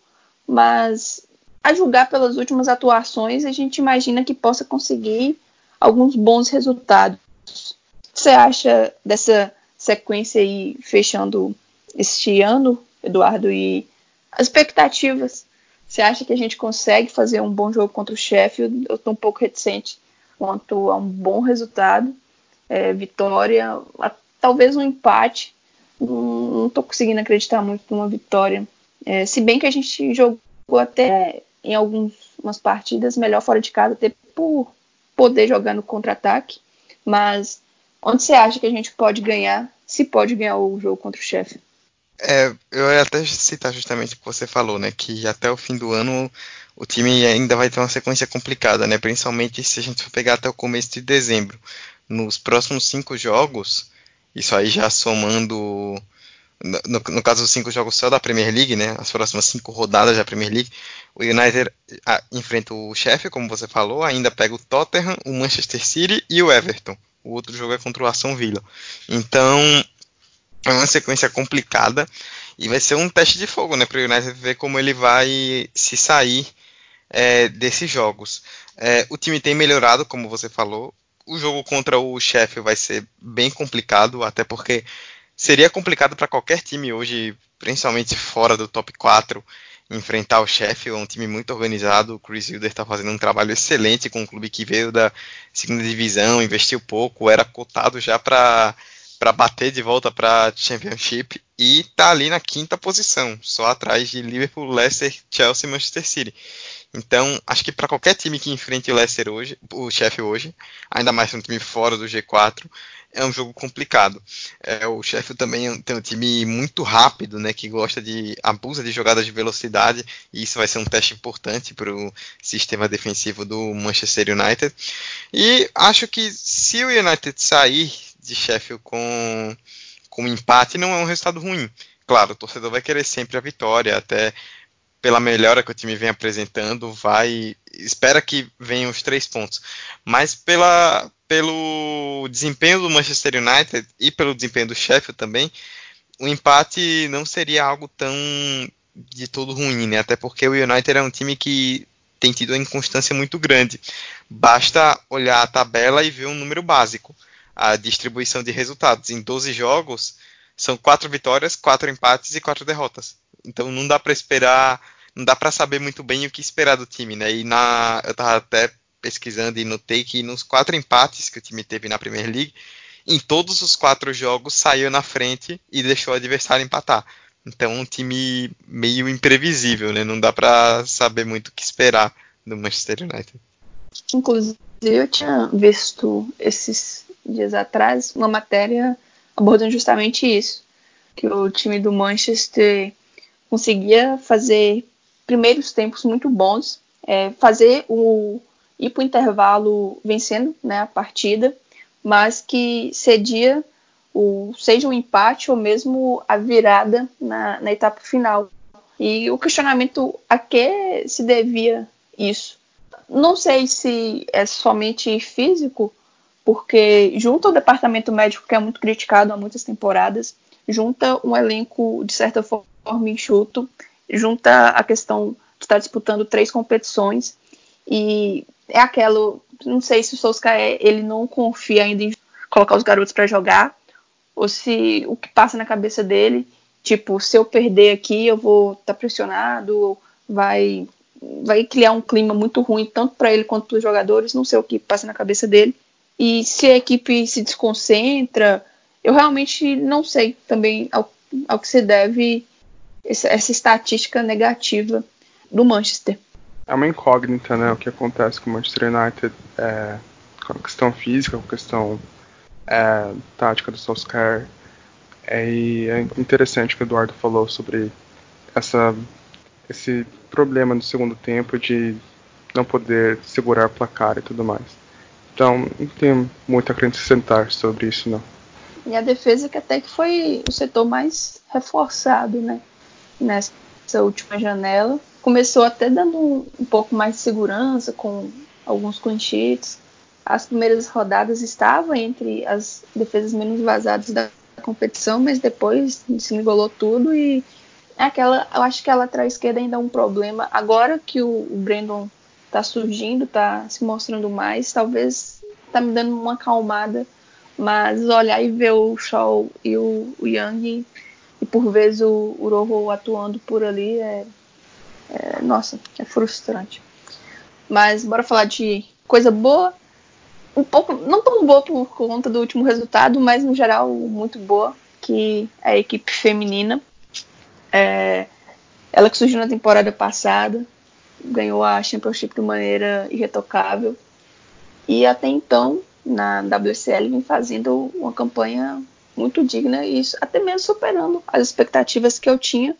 mas a julgar pelas últimas atuações, a gente imagina que possa conseguir alguns bons resultados. O que você acha dessa sequência aí fechando este ano, Eduardo, e as expectativas? Você acha que a gente consegue fazer um bom jogo contra o Sheffield? Eu estou um pouco reticente quanto a um bom resultado, é, vitória, a, talvez um empate. Não estou conseguindo acreditar muito numa vitória é, se bem que a gente jogou até em algumas partidas melhor fora de casa, até por poder jogar no contra-ataque. Mas onde você acha que a gente pode ganhar, se pode ganhar o jogo contra o chefe? É, eu ia até citar justamente o que você falou, né? Que até o fim do ano o time ainda vai ter uma sequência complicada, né? Principalmente se a gente for pegar até o começo de dezembro. Nos próximos cinco jogos, isso aí já somando no, no, caso dos cinco jogos só da Premier League, né, as próximas cinco rodadas da Premier League, o United ah, enfrenta o chefe, como você falou, ainda pega o Tottenham, o Manchester City e o Everton. O outro jogo é contra o Aston Villa. Então, é uma sequência complicada e vai ser um teste de fogo, né, para o United ver como ele vai se sair é, desses jogos. É, o time tem melhorado, como você falou. O jogo contra o chefe vai ser bem complicado, até porque seria complicado para qualquer time hoje, principalmente fora do top 4, enfrentar o Sheffield, é um time muito organizado. O Chris Hilder está fazendo um trabalho excelente com um clube que veio da segunda divisão, investiu pouco, era cotado já para para bater de volta para Championship e tá ali na quinta posição, só atrás de Liverpool, Leicester, Chelsea e Manchester City. Então, acho que para qualquer time que enfrente o Leicester hoje, o Sheffield hoje, ainda mais um time fora do G4, é um jogo complicado. É, o Sheffield também tem um time muito rápido, né, que gosta de abusa de jogadas de velocidade e isso vai ser um teste importante para o sistema defensivo do Manchester United. E acho que se o United sair de Sheffield com, com um empate não é um resultado ruim. Claro, o torcedor vai querer sempre a vitória, até pela melhora que o time vem apresentando, vai espera que venham os três pontos. Mas pela, pelo desempenho do Manchester United e pelo desempenho do Sheffield também, o empate não seria algo tão de todo ruim, né? Até porque o United é um time que tem tido uma inconstância muito grande. Basta olhar a tabela e ver um número básico a distribuição de resultados. Em 12 jogos, são quatro vitórias, quatro empates e quatro derrotas. Então não dá para esperar, não dá para saber muito bem o que esperar do time, né? E na, eu tava até pesquisando e notei que nos quatro empates que o time teve na Premier League, em todos os quatro jogos saiu na frente e deixou o adversário empatar. Então um time meio imprevisível, né? Não dá para saber muito o que esperar do Manchester United. Inclusive eu tinha visto esses dias atrás uma matéria abordando justamente isso, que o time do Manchester conseguia fazer primeiros tempos muito bons, é, fazer o ir para o intervalo vencendo né, a partida, mas que cedia o, seja o empate ou mesmo a virada na, na etapa final. E o questionamento a que se devia isso? Não sei se é somente físico, porque junta o departamento médico, que é muito criticado há muitas temporadas, junta um elenco, de certa forma, enxuto, junta a questão de estar disputando três competições, e é aquilo, não sei se o Solskjaer, ele não confia ainda em colocar os garotos para jogar, ou se o que passa na cabeça dele, tipo, se eu perder aqui, eu vou estar tá pressionado, vai vai criar um clima muito ruim tanto para ele quanto para os jogadores, não sei o que passa na cabeça dele. E se a equipe se desconcentra, eu realmente não sei também ao, ao que se deve essa, essa estatística negativa do Manchester. É uma incógnita, né? O que acontece com o Manchester United é, com a questão física, com a questão é, tática do Solskjaer. É, é interessante que o Eduardo falou sobre essa, esse problema no segundo tempo de não poder segurar placar e tudo mais. Então, não tenho muito a acrescentar sobre isso, não. E a defesa que até que foi o setor mais reforçado, né? Nessa última janela. Começou até dando um, um pouco mais de segurança com alguns clean. As primeiras rodadas estavam entre as defesas menos vazadas da competição, mas depois se engolou tudo e aquela, eu acho que a lateral esquerda ainda é um problema. Agora que o, o Brandon tá surgindo, tá se mostrando mais, talvez tá me dando uma acalmada, mas olhar e ver o Shaw e o, o Young e por vezes o, o Rojo atuando por ali é, é, nossa, é frustrante. Mas bora falar de coisa boa, um pouco, não tão boa por conta do último resultado, mas no geral muito boa, que é a equipe feminina. É, ela que surgiu na temporada passada, ganhou a Championship de maneira irretocável. E até então, na WCL, vem fazendo uma campanha muito digna e até mesmo superando as expectativas que eu tinha,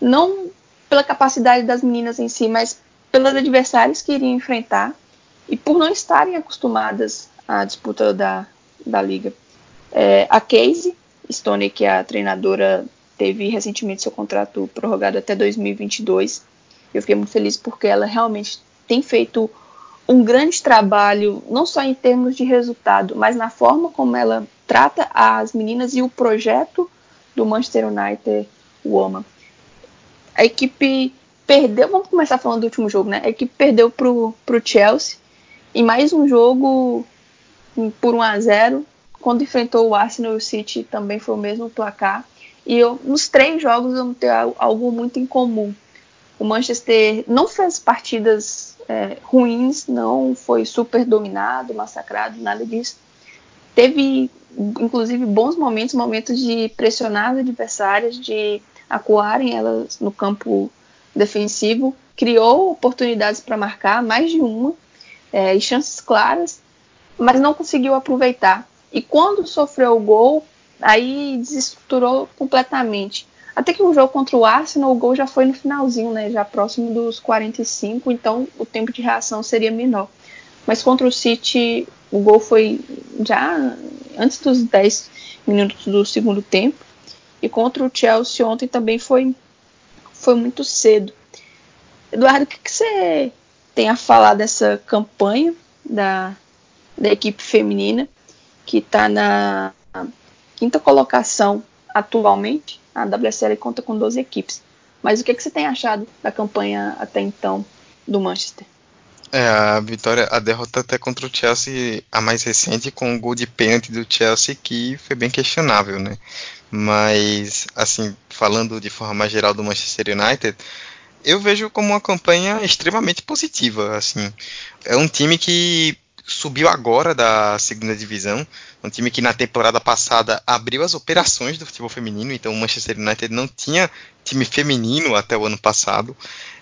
não pela capacidade das meninas em si, mas pelos adversários que iriam enfrentar e por não estarem acostumadas à disputa da, da liga. É, a Casey Stone, que é a treinadora, teve recentemente seu contrato prorrogado até 2022 eu fiquei muito feliz porque ela realmente tem feito um grande trabalho, não só em termos de resultado, mas na forma como ela trata as meninas e o projeto do Manchester United Woman. A equipe perdeu, vamos começar falando do último jogo, né? A equipe perdeu pro, pro Chelsea em mais um jogo por 1 a 0 quando enfrentou o Arsenal o City também foi o mesmo placar. E eu, nos três jogos eu não tenho algo muito em comum O Manchester não fez partidas é, ruins, não foi super dominado, massacrado, nada disso. Teve, inclusive, bons momentos, momentos de pressionar as adversárias, de acuarem elas no campo defensivo, criou oportunidades para marcar, mais de uma, é, e chances claras, mas não conseguiu aproveitar. E quando sofreu o gol, aí desestruturou completamente. Até que o jogo contra o Arsenal, o gol já foi no finalzinho, né? Já próximo dos 45, então o tempo de reação seria menor. Mas contra o City, o gol foi já antes dos 10 minutos do segundo tempo. E contra o Chelsea ontem também foi, foi muito cedo. Eduardo, o que, que você tem a falar dessa campanha da, da equipe feminina, que está na quinta colocação atualmente? A WSL conta com 12 equipes. Mas o que, que você tem achado da campanha até então do Manchester? É, a vitória, a derrota até contra o Chelsea, a mais recente, com o gol de pênalti do Chelsea, que foi bem questionável, né? Mas, assim, falando de forma mais geral do Manchester United, eu vejo como uma campanha extremamente positiva. Assim, é um time que subiu agora da segunda divisão, um time que na temporada passada abriu as operações do futebol feminino, então o Manchester United não tinha time feminino até o ano passado.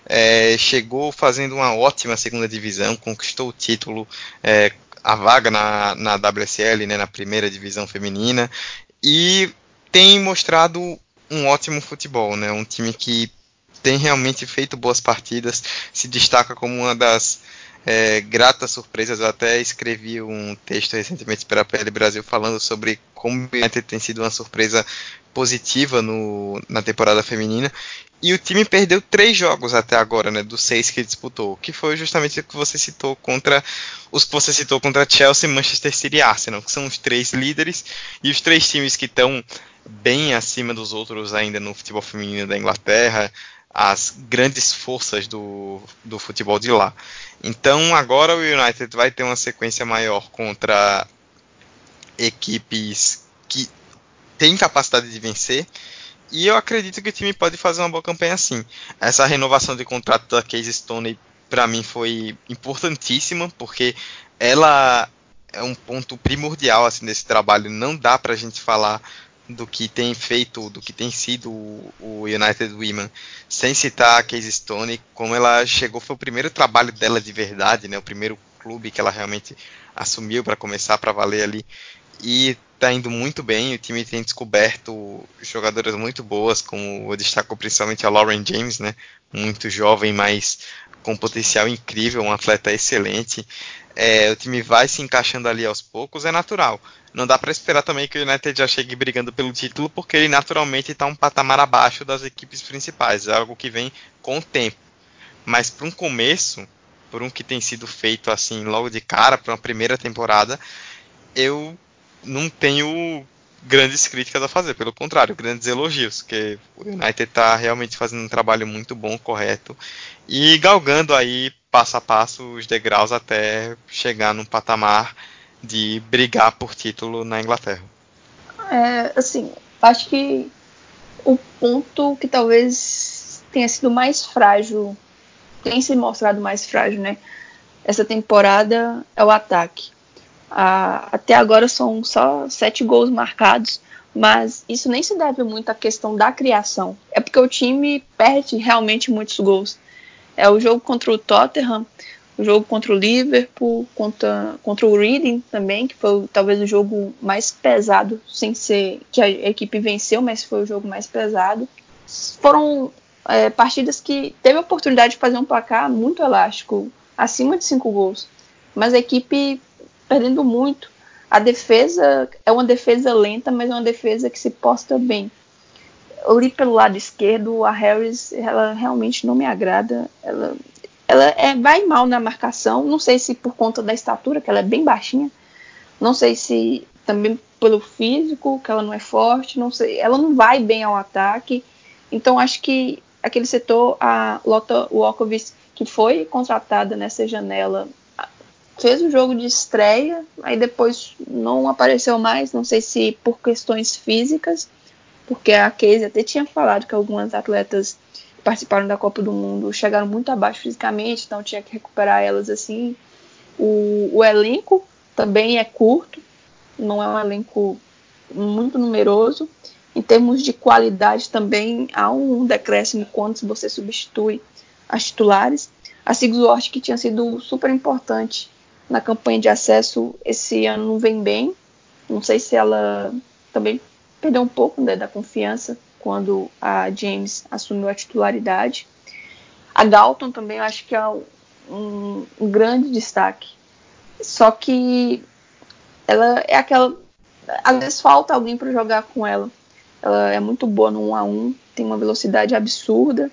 É, chegou fazendo uma ótima segunda divisão, conquistou o título, é, a vaga na, na WSL, né, na primeira divisão feminina, e tem mostrado um ótimo futebol, né, um time que tem realmente feito boas partidas, se destaca como uma das é, gratas surpresas. Eu até escrevi um texto recentemente para a PL Brasil falando sobre como o United tem sido uma surpresa positiva no, na temporada feminina. E o time perdeu três jogos até agora, né, dos seis que disputou, que foi justamente o que você citou contra os que você citou contra Chelsea, Manchester City e Arsenal, que são os três líderes e os três times que estão bem acima dos outros ainda no futebol feminino da Inglaterra, as grandes forças do, do futebol de lá. Então agora o United vai ter uma sequência maior contra equipes que têm capacidade de vencer. E eu acredito que o time pode fazer uma boa campanha assim. Essa renovação de contrato da Case Stone para mim foi importantíssima, porque ela é um ponto primordial assim desse trabalho. Não dá para a gente falar do que tem feito, do que tem sido o United Women, sem citar a Casey Stone, como ela chegou, foi o primeiro trabalho dela de verdade, né, o primeiro clube que ela realmente assumiu para começar para valer ali, e está indo muito bem, o time tem descoberto jogadoras muito boas, como eu destaco principalmente a Lauren James, né, muito jovem, mas com potencial incrível, um atleta excelente, é, o time vai se encaixando ali aos poucos, é natural. Não dá para esperar também que o United já chegue brigando pelo título, porque ele naturalmente está um patamar abaixo das equipes principais, é algo que vem com o tempo. Mas para um começo, por um que tem sido feito assim logo de cara, para uma primeira temporada, eu não tenho grandes críticas a fazer, pelo contrário, grandes elogios, porque o United está realmente fazendo um trabalho muito bom, correto, e galgando aí passo a passo os degraus até chegar num patamar de brigar por título na Inglaterra. É, assim, acho que o ponto que talvez tenha sido mais frágil, tem se mostrado mais frágil, né? Essa temporada é o ataque. Ah, até agora são só sete gols marcados, mas isso nem se deve muito à questão da criação. É porque o time perde realmente muitos gols. É o jogo contra o Tottenham, o jogo contra o Liverpool, contra, contra o Reading também, que foi talvez o jogo mais pesado, sem ser que a equipe venceu, mas foi o jogo mais pesado. Foram é, partidas que teve a oportunidade de fazer um placar muito elástico, acima de cinco gols, mas a equipe perdendo muito. A defesa é uma defesa lenta, mas é uma defesa que se posta bem. Ali pelo lado esquerdo, a Harris, ela realmente não me agrada. Ela ela é, vai mal na marcação, não sei se por conta da estatura, que ela é bem baixinha, não sei se também pelo físico, que ela não é forte, não sei, ela não vai bem ao ataque, então acho que aquele setor, a Lota Walkovic, que foi contratada nessa janela, fez o jogo de estreia, aí depois não apareceu mais, não sei se por questões físicas, porque a Casey até tinha falado que algumas atletas participaram da Copa do Mundo chegaram muito abaixo fisicamente, então tinha que recuperar elas assim. O, o elenco também é curto, não é um elenco muito numeroso. Em termos de qualidade também há um decréscimo quando você substitui as titulares. A Sigurd, que tinha sido super importante na campanha de acesso, esse ano não vem bem. Não sei se ela também perdeu um pouco né, da confiança quando a James assumiu a titularidade. A Galton também eu acho que é um, um grande destaque. Só que ela é aquela. Às vezes falta alguém para jogar com ela. Ela é muito boa no 1 a 1 tem uma velocidade absurda.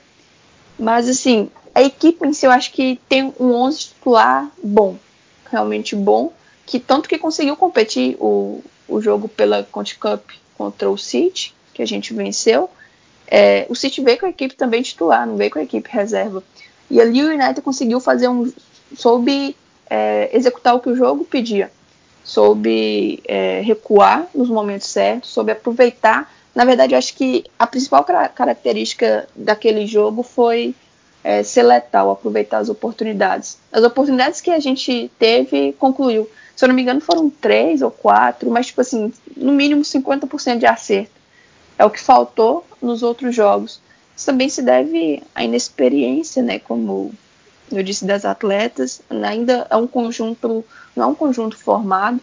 Mas, assim, a equipe em si eu acho que tem um 11 titular bom, realmente bom, que tanto que conseguiu competir o, o jogo pela Conte Cup contra o City, que a gente venceu. É, o City veio com a equipe também titular, não veio com a equipe reserva. E ali o United conseguiu fazer um. soube é, executar o que o jogo pedia. Soube é, recuar nos momentos certos, soube aproveitar. Na verdade, eu acho que a principal característica daquele jogo foi é, ser letal, aproveitar as oportunidades. As oportunidades que a gente teve, concluiu. Se eu não me engano, foram três ou quatro, mas, tipo assim, no mínimo 50% de acerto. É o que faltou nos outros jogos. Isso também se deve à inexperiência, né? Como eu disse, das atletas. Ainda é um conjunto, não é um conjunto formado.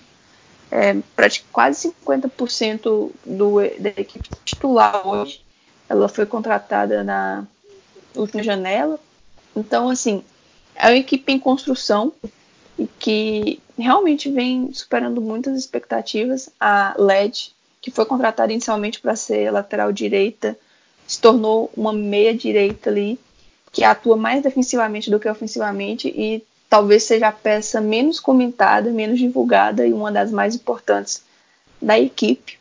É, quase 50% do, da equipe titular hoje. Ela foi contratada na última janela. Então, assim, é uma equipe em construção e que realmente vem superando muitas expectativas. A LED, que foi contratada inicialmente para ser lateral direita, se tornou uma meia direita ali, que atua mais defensivamente do que ofensivamente e talvez seja a peça menos comentada, menos divulgada e uma das mais importantes da equipe.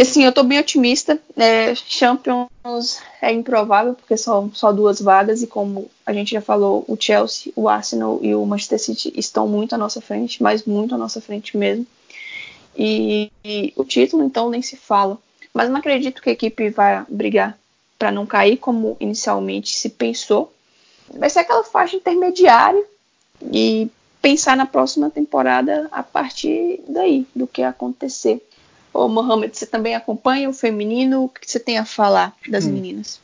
E assim, eu tô bem otimista. É, Champions é improvável, porque são só duas vagas, e como a gente já falou, o Chelsea, o Arsenal e o Manchester City estão muito à nossa frente, mas muito à nossa frente mesmo. E, e o título, então, nem se fala. Mas não acredito que a equipe vai brigar para não cair como inicialmente se pensou. Vai ser aquela faixa intermediária e pensar na próxima temporada a partir daí, do que acontecer. Ô, Mohamed, você também acompanha o feminino? O que você tem a falar das hum. meninas?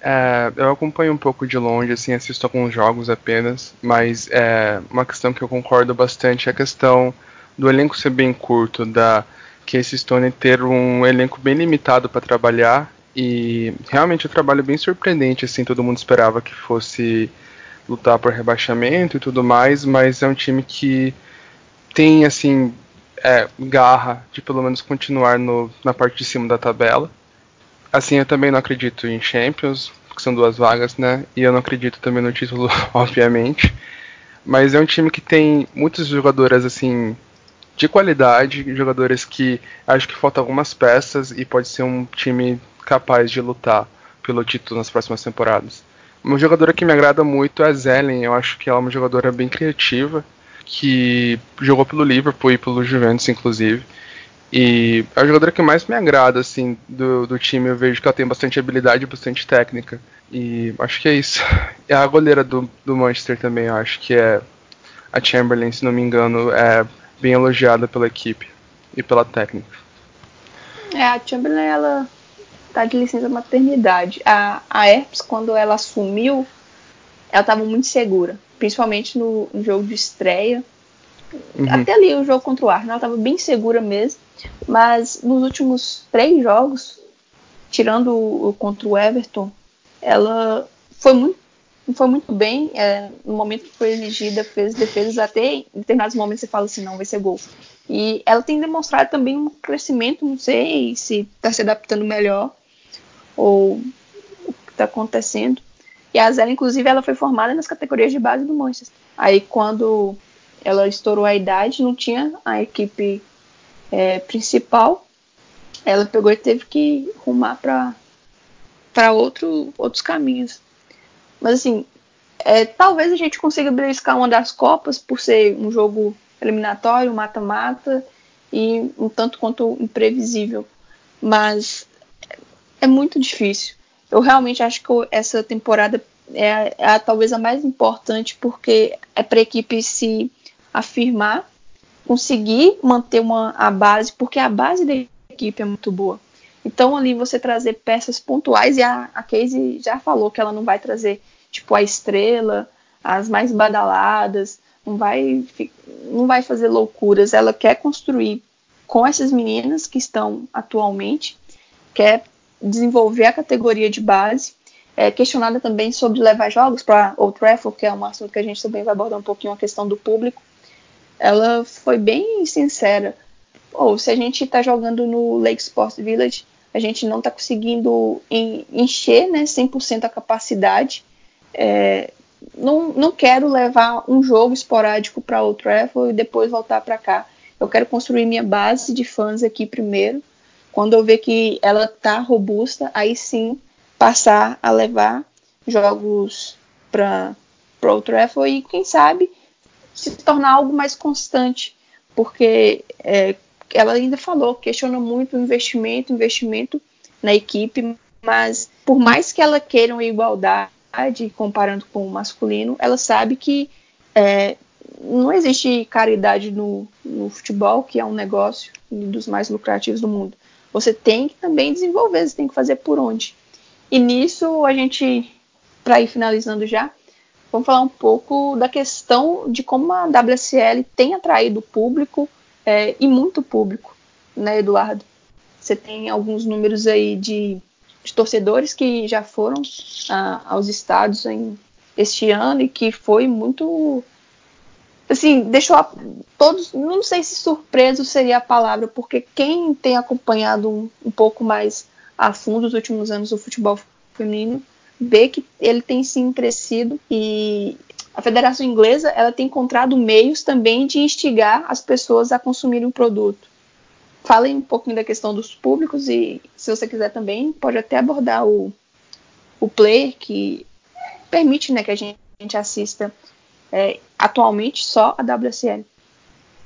É, eu acompanho um pouco de longe, assim, assisto alguns jogos apenas, mas é, uma questão que eu concordo bastante é a questão do elenco ser bem curto, da Casey Stone ter um elenco bem limitado para trabalhar e realmente o trabalho bem surpreendente, assim, todo mundo esperava que fosse lutar por rebaixamento e tudo mais, mas é um time que tem, assim, é, garra de pelo menos continuar no, na parte de cima da tabela. Assim, eu também não acredito em Champions, que são duas vagas, né? E eu não acredito também no título, obviamente. Mas é um time que tem muitas jogadoras, assim, de qualidade, jogadores que acho que faltam algumas peças e pode ser um time capaz de lutar pelo título nas próximas temporadas. Uma jogadora que me agrada muito é a Zelen, eu acho que ela é uma jogadora bem criativa que jogou pelo Liverpool e pelo Juventus, inclusive. E é a jogadora que mais me agrada, assim, do, do time. Eu vejo que ela tem bastante habilidade e bastante técnica. E acho que é isso. E a goleira do, do Manchester também, acho que é a Chamberlain, se não me engano, é bem elogiada pela equipe e pela técnica. É, a Chamberlain, ela tá de licença maternidade. A, a Herpes, quando ela assumiu, ela estava muito segura principalmente no, no jogo de estreia. Uhum. Até ali o jogo contra o Arsenal, ela estava bem segura mesmo. Mas nos últimos três jogos, tirando o, o contra o Everton, ela foi muito, foi muito bem. É, no momento que foi elegida, fez defesas até em determinados momentos você fala assim, não, vai ser gol. E ela tem demonstrado também um crescimento, não sei se está se adaptando melhor ou o que está acontecendo. E a Zela, inclusive, ela foi formada nas categorias de base do Manchester. Aí, quando ela estourou a idade, não tinha a equipe é, principal. Ela pegou e teve que rumar para outro, outros caminhos. Mas, assim, é, talvez a gente consiga beliscar uma das Copas por ser um jogo eliminatório, mata-mata e um tanto quanto imprevisível. Mas é muito difícil. Eu realmente acho que essa temporada é, é a, talvez a mais importante porque é para a equipe se afirmar, conseguir manter uma, a base, porque a base da equipe é muito boa. Então ali você trazer peças pontuais e a, a Casey já falou que ela não vai trazer tipo a estrela, as mais badaladas, não vai não vai fazer loucuras. Ela quer construir com essas meninas que estão atualmente, quer desenvolver a categoria de base. É questionada também sobre levar jogos para Old Trafford, que é um assunto que a gente também vai abordar um pouquinho a questão do público. Ela foi bem sincera. Ou se a gente está jogando no Lake Sports Village, a gente não está conseguindo encher né, 100% a capacidade. É, não, não quero levar um jogo esporádico para o Trafford e depois voltar para cá. Eu quero construir minha base de fãs aqui primeiro. Quando eu ver que ela está robusta, aí sim passar a levar jogos para o Trafford e quem sabe se tornar algo mais constante, porque é, ela ainda falou, questiona muito o investimento, investimento na equipe, mas por mais que ela queira uma igualdade comparando com o masculino, ela sabe que é, não existe caridade no, no, futebol, que é um negócio dos mais lucrativos do mundo. Você tem que também desenvolver, você tem que fazer por onde. E nisso a gente, para ir finalizando já, vamos falar um pouco da questão de como a WSL tem atraído público é, e muito público, né, Eduardo? Você tem alguns números aí de, de torcedores que já foram ah, aos estados em, este ano e que foi muito assim, deixou a, todos, não sei se surpreso seria a palavra, porque quem tem acompanhado um, um, pouco mais a fundo os últimos anos o futebol feminino, vê que ele tem sim crescido e a Federação Inglesa ela tem encontrado meios também de instigar as pessoas a consumirem o produto. Falem um pouquinho da questão dos públicos e, se você quiser também, pode até abordar o, o player que permite né, que a gente, a gente assista é, atualmente só a WSL.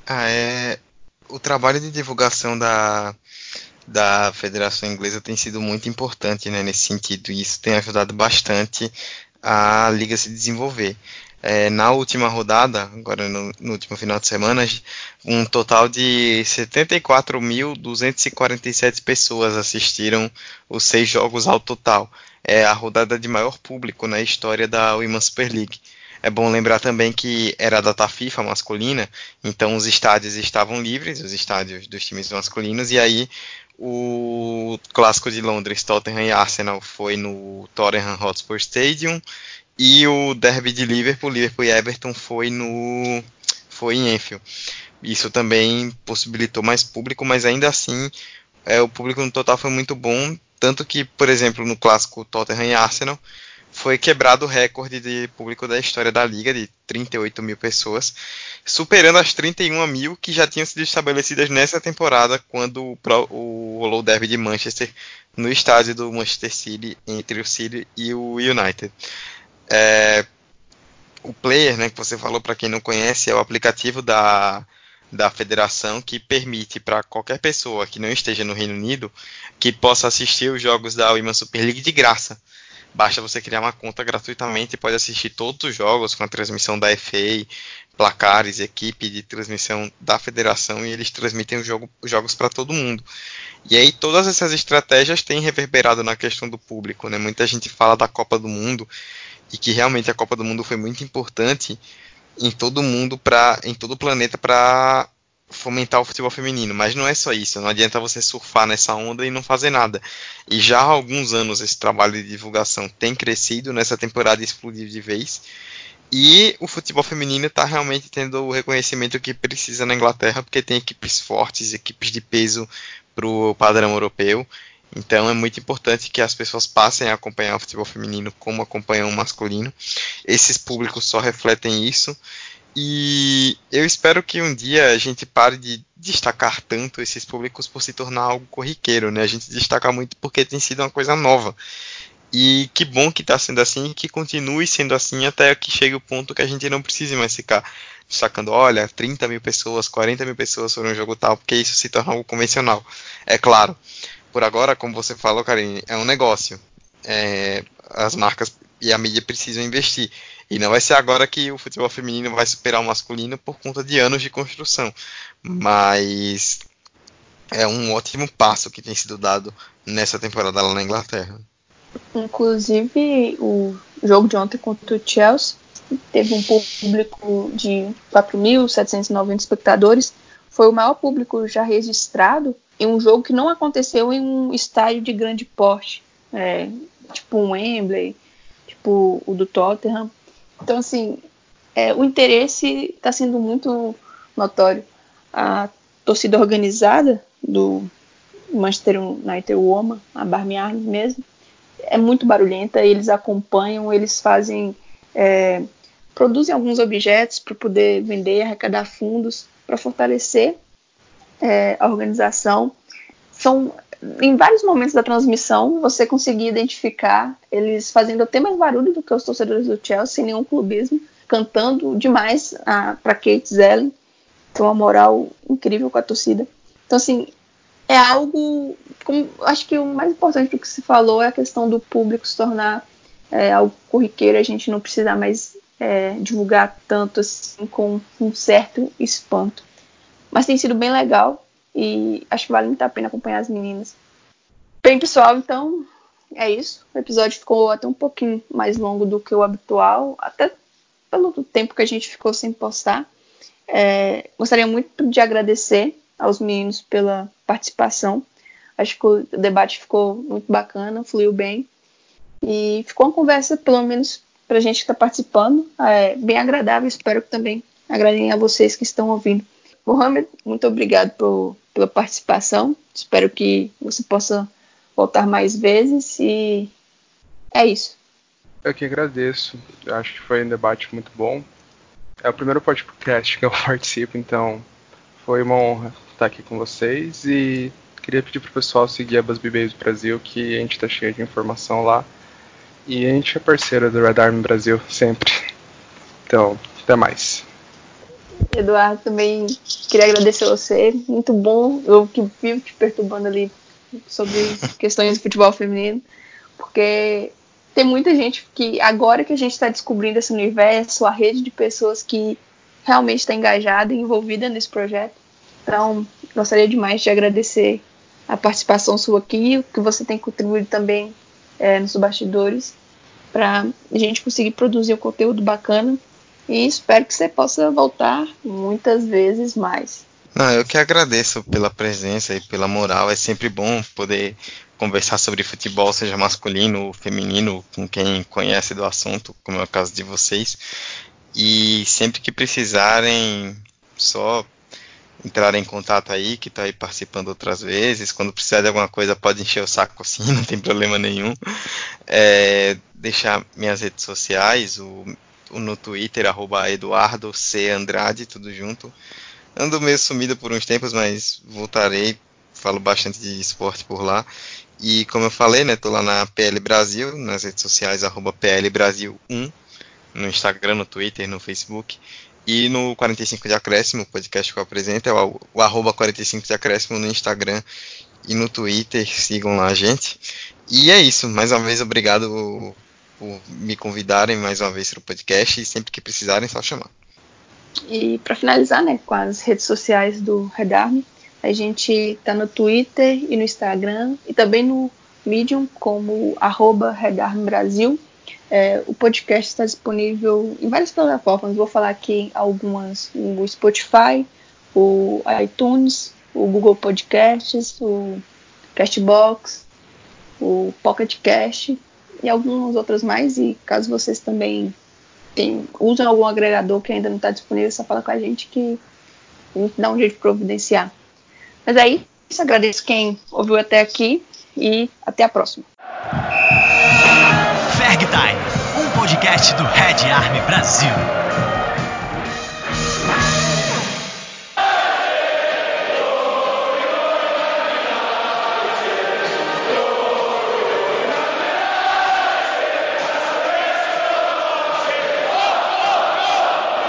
Ah, é, o trabalho de divulgação da, da Federação Inglesa tem sido muito importante né, nesse sentido, e isso tem ajudado bastante a liga se desenvolver é, na última rodada, agora no, no, último final de semana, um total de 74.247 pessoas assistiram os seis jogos ao total. É a rodada de maior público na história da Women's Super League. É bom lembrar também que era data FIFA masculina, então os estádios estavam livres, os estádios dos times masculinos, e aí o clássico de Londres, Tottenham e Arsenal, foi no Tottenham Hotspur Stadium, e o derby de Liverpool, Liverpool e Everton foi no foi em Enfield. Isso também possibilitou mais público, mas ainda assim é, o público no total foi muito bom, tanto que, por exemplo, no clássico Tottenham e Arsenal foi quebrado o recorde de público da história da liga de 38 mil pessoas, superando as 31 mil que já tinham sido estabelecidas nessa temporada quando o, rolou o derby de Manchester no estádio do Manchester City entre o City e o United. É, o Player, né, que você falou para quem não conhece, é o aplicativo da, da federação que permite para qualquer pessoa que não esteja no Reino Unido que possa assistir os jogos da Women's Super League de graça. Basta você criar uma conta gratuitamente e pode assistir todos os jogos com a transmissão da FA, placares, equipe de transmissão da federação e eles transmitem os jogo, jogos para todo mundo. E aí todas essas estratégias têm reverberado na questão do público. Né? Muita gente fala da Copa do Mundo e que realmente a Copa do Mundo foi muito importante em todo mundo para em todo o planeta para fomentar o futebol feminino, mas não é só isso, não adianta você surfar nessa onda e não fazer nada. E já há alguns anos esse trabalho de divulgação tem crescido, nessa temporada explodiu de vez. E o futebol feminino está realmente tendo o reconhecimento que precisa na Inglaterra, porque tem equipes fortes, equipes de peso para o padrão europeu. Então é muito importante que as pessoas passem a acompanhar o futebol feminino como acompanham o masculino. Esses públicos só refletem isso. E eu espero que um dia a gente pare de destacar tanto esses públicos por se tornar algo corriqueiro, né? A gente destaca muito porque tem sido uma coisa nova. E que bom que está sendo assim e que continue sendo assim até que chegue o ponto que a gente não precise mais ficar destacando, olha, 30 mil pessoas, 40 mil pessoas foram um jogo tal, porque isso se torna algo convencional. É claro, por agora, como você falou, Karine, é um negócio. é, as marcas e a mídia precisam investir. E não vai ser agora que o futebol feminino vai superar o masculino por conta de anos de construção. Mas é um ótimo passo que tem sido dado nessa temporada lá na Inglaterra. Inclusive, o jogo de ontem contra o Chelsea teve um público de 4.790 espectadores. Foi o maior público já registrado em um jogo que não aconteceu em um estádio de grande porte, é, tipo um Wembley, tipo o do Tottenham. Então, assim, é, o interesse está sendo muito notório. A torcida organizada do Manchester United Woman, a Barmy Arms mesmo, é muito barulhenta. Eles acompanham, eles fazem, é, produzem alguns objetos para poder vender, arrecadar fundos para fortalecer é, a organização. São em vários momentos da transmissão você conseguia identificar eles fazendo até mais barulho do que os torcedores do Chelsea, sem nenhum clubismo, cantando demais para Kate Zellen. Tem uma moral incrível com a torcida. Então, assim, é algo. Como, acho que o mais importante do que se falou é a questão do público se tornar é, algo corriqueiro, a gente não precisa mais é, divulgar tanto assim com um certo espanto. Mas tem sido bem legal e acho que vale muito a pena acompanhar as meninas. Bem, pessoal, então é isso. O episódio ficou até um pouquinho mais longo do que o habitual, até pelo tempo que a gente ficou sem postar. É, gostaria muito de agradecer aos meninos pela participação. Acho que o debate ficou muito bacana, fluiu bem. E ficou uma conversa, pelo menos para a gente que está participando, é, bem agradável. Espero que também agradem a vocês que estão ouvindo. Mohamed, muito obrigado por, pela participação. Espero que você possa voltar mais vezes e é isso. Eu que agradeço. Eu acho que foi um debate muito bom. É o primeiro podcast que eu participo, então foi uma honra estar aqui com vocês e queria pedir pro pessoal seguir a Busby Base Brasil, que a gente tá cheio de informação lá. E a gente é parceiro do Red Army Brasil sempre. Então, até mais. Eduardo, também queria agradecer a você. Muito bom. Eu que vivo te perturbando ali sobre questões de futebol feminino, porque tem muita gente que agora que a gente está descobrindo esse universo, a rede de pessoas que realmente está engajada e envolvida nesse projeto. Então, gostaria demais de agradecer a participação sua aqui, o que você tem contribuído também é, nos bastidores, para a gente conseguir produzir um conteúdo bacana e espero que você possa voltar muitas vezes mais. Não, eu que agradeço pela presença e pela moral. É sempre bom poder conversar sobre futebol, seja masculino ou feminino, com quem conhece do assunto, como é o caso de vocês. E sempre que precisarem, só entrar em contato aí, que está aí participando outras vezes. Quando precisar de alguma coisa, pode encher o saco assim, não tem problema nenhum. É, deixar minhas redes sociais, o, no Twitter, arroba Eduardo C. Andrade, tudo junto. Ando meio sumido por uns tempos, mas voltarei. Falo bastante de esporte por lá. E como eu falei, né, tô lá na PL Brasil, nas redes sociais, arroba PL Brasil 1, no Instagram, no Twitter, no Facebook. E no 45 de Acréscimo, o podcast que eu apresento, é o, o arroba 45 de Acréscimo no Instagram e no Twitter. Sigam lá a gente. E é isso. Mais uma vez, obrigado por, me convidarem mais uma vez para o podcast. E sempre que precisarem, só chamar. E para finalizar, né, com as redes sociais do Redarme, a gente está no Twitter e no Instagram e também no Medium como arroba Brasil. É, o podcast está disponível em várias plataformas. Vou falar aqui algumas: o Spotify, o iTunes, o Google Podcasts, o Castbox, o Pocket Cast e algumas outras mais. E caso vocês também tem, algum agregador que ainda não está disponível, só fala com a gente que a gente dá um jeito de providenciar. Mas aí, é agradeço quem ouviu até aqui e até a próxima. Um podcast do Red Army Brasil.